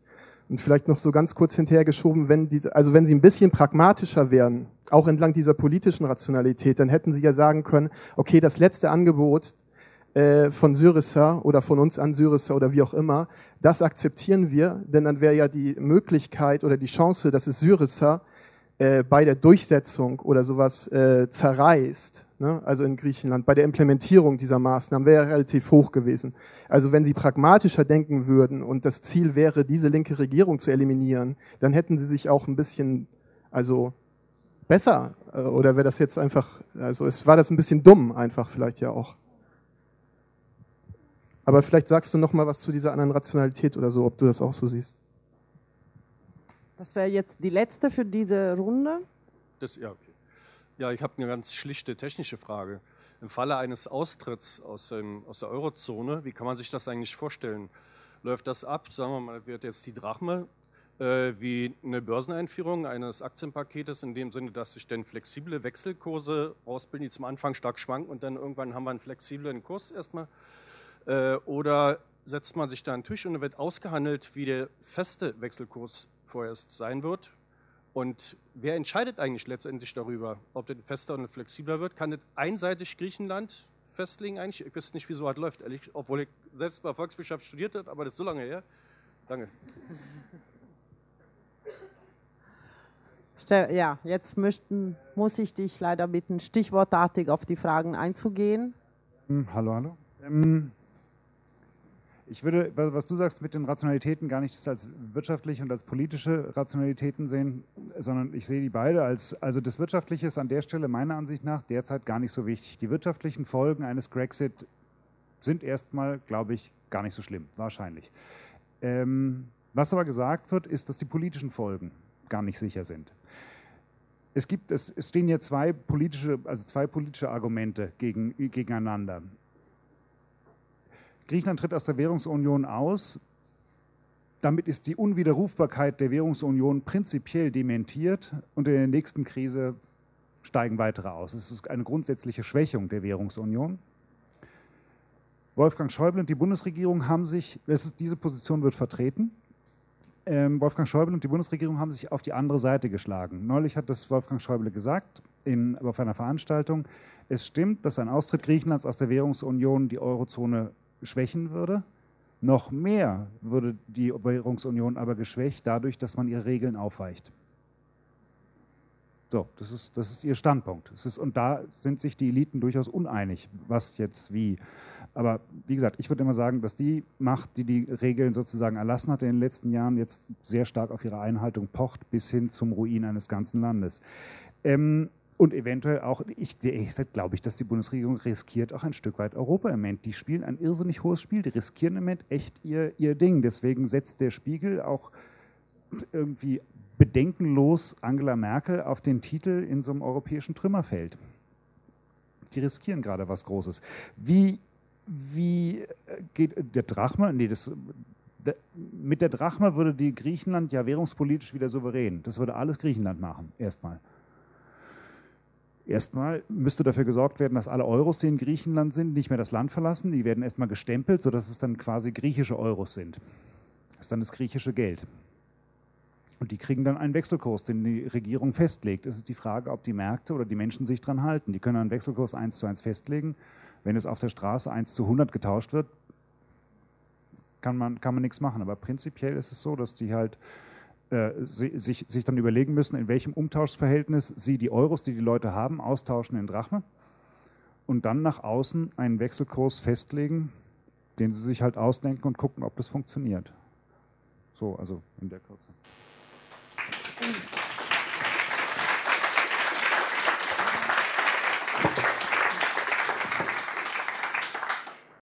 Und vielleicht noch so ganz kurz hinterhergeschoben, wenn diese, also wenn sie ein bisschen pragmatischer wären, auch entlang dieser politischen Rationalität, dann hätten sie ja sagen können, okay, das letzte Angebot äh, von Syriza oder von uns an Syriza oder wie auch immer, das akzeptieren wir, denn dann wäre ja die Möglichkeit oder die Chance, dass es Syriza äh, bei der Durchsetzung oder sowas äh, zerreißt, ne? also in Griechenland, bei der Implementierung dieser Maßnahmen wäre relativ hoch gewesen. Also wenn sie pragmatischer denken würden und das Ziel wäre, diese linke Regierung zu eliminieren, dann hätten sie sich auch ein bisschen, also besser, äh, oder wäre das jetzt einfach, also es war das ein bisschen dumm einfach vielleicht ja auch. Aber vielleicht sagst du noch mal was zu dieser anderen Rationalität oder so, ob du das auch so siehst. Das wäre jetzt die letzte für diese Runde. Das, ja, okay. Ja, ich habe eine ganz schlichte technische Frage. Im Falle eines Austritts aus, dem, aus der Eurozone, wie kann man sich das eigentlich vorstellen? Läuft das ab, sagen wir mal, wird jetzt die Drachme äh, wie eine Börseneinführung eines Aktienpaketes in dem Sinne, dass sich dann flexible Wechselkurse ausbilden, die zum Anfang stark schwanken und dann irgendwann haben wir einen flexiblen Kurs erstmal? Äh, oder setzt man sich da an den Tisch und dann wird ausgehandelt, wie der feste Wechselkurs vorerst sein wird. Und wer entscheidet eigentlich letztendlich darüber, ob das fester oder flexibler wird? Kann das einseitig Griechenland festlegen eigentlich? Ich weiß nicht, wieso das läuft, ehrlich, obwohl ich selbst bei Volkswirtschaft studiert habe, aber das ist so lange her. Danke. Ja, jetzt möchten, muss ich dich leider bitten, stichwortartig auf die Fragen einzugehen. Hm, hallo, hallo. Ähm, ich würde, was du sagst mit den Rationalitäten, gar nicht als wirtschaftliche und als politische Rationalitäten sehen, sondern ich sehe die beide als, also das Wirtschaftliche ist an der Stelle meiner Ansicht nach derzeit gar nicht so wichtig. Die wirtschaftlichen Folgen eines Grexit sind erstmal, glaube ich, gar nicht so schlimm, wahrscheinlich. Ähm, was aber gesagt wird, ist, dass die politischen Folgen gar nicht sicher sind. Es, gibt, es, stehen hier zwei politische, also zwei politische Argumente gegen, gegeneinander. Griechenland tritt aus der Währungsunion aus. Damit ist die Unwiderrufbarkeit der Währungsunion prinzipiell dementiert und in der nächsten Krise steigen weitere aus. Es ist eine grundsätzliche Schwächung der Währungsunion. Wolfgang Schäuble und die Bundesregierung haben sich, ist, diese Position wird vertreten. Ähm, Wolfgang Schäuble und die Bundesregierung haben sich auf die andere Seite geschlagen. Neulich hat das Wolfgang Schäuble gesagt in, auf einer Veranstaltung. Es stimmt, dass ein Austritt Griechenlands aus der Währungsunion die Eurozone schwächen würde. Noch mehr würde die Währungsunion aber geschwächt dadurch, dass man ihre Regeln aufweicht. So, das ist, das ist ihr Standpunkt. Ist, und da sind sich die Eliten durchaus uneinig, was jetzt wie. Aber wie gesagt, ich würde immer sagen, dass die Macht, die die Regeln sozusagen erlassen hat in den letzten Jahren, jetzt sehr stark auf ihre Einhaltung pocht, bis hin zum Ruin eines ganzen Landes. Ähm, und eventuell auch, ich, ich glaube ich, dass die Bundesregierung riskiert auch ein Stück weit Europa im Moment. Die spielen ein irrsinnig hohes Spiel, die riskieren im Moment echt ihr, ihr Ding. Deswegen setzt der Spiegel auch irgendwie bedenkenlos Angela Merkel auf den Titel in so einem europäischen Trümmerfeld. Die riskieren gerade was Großes. Wie, wie geht der Drachma? Nee, das, mit der Drachma würde die Griechenland ja währungspolitisch wieder souverän. Das würde alles Griechenland machen, erstmal. Erstmal müsste dafür gesorgt werden, dass alle Euros, die in Griechenland sind, nicht mehr das Land verlassen. Die werden erstmal gestempelt, sodass es dann quasi griechische Euros sind. Das ist dann das griechische Geld. Und die kriegen dann einen Wechselkurs, den die Regierung festlegt. Es ist die Frage, ob die Märkte oder die Menschen sich daran halten. Die können einen Wechselkurs 1 zu 1 festlegen. Wenn es auf der Straße 1 zu 100 getauscht wird, kann man, kann man nichts machen. Aber prinzipiell ist es so, dass die halt äh, sich, sich dann überlegen müssen, in welchem Umtauschverhältnis sie die Euros, die die Leute haben, austauschen in Drachme und dann nach außen einen Wechselkurs festlegen, den sie sich halt ausdenken und gucken, ob das funktioniert. So, also in der Kürze.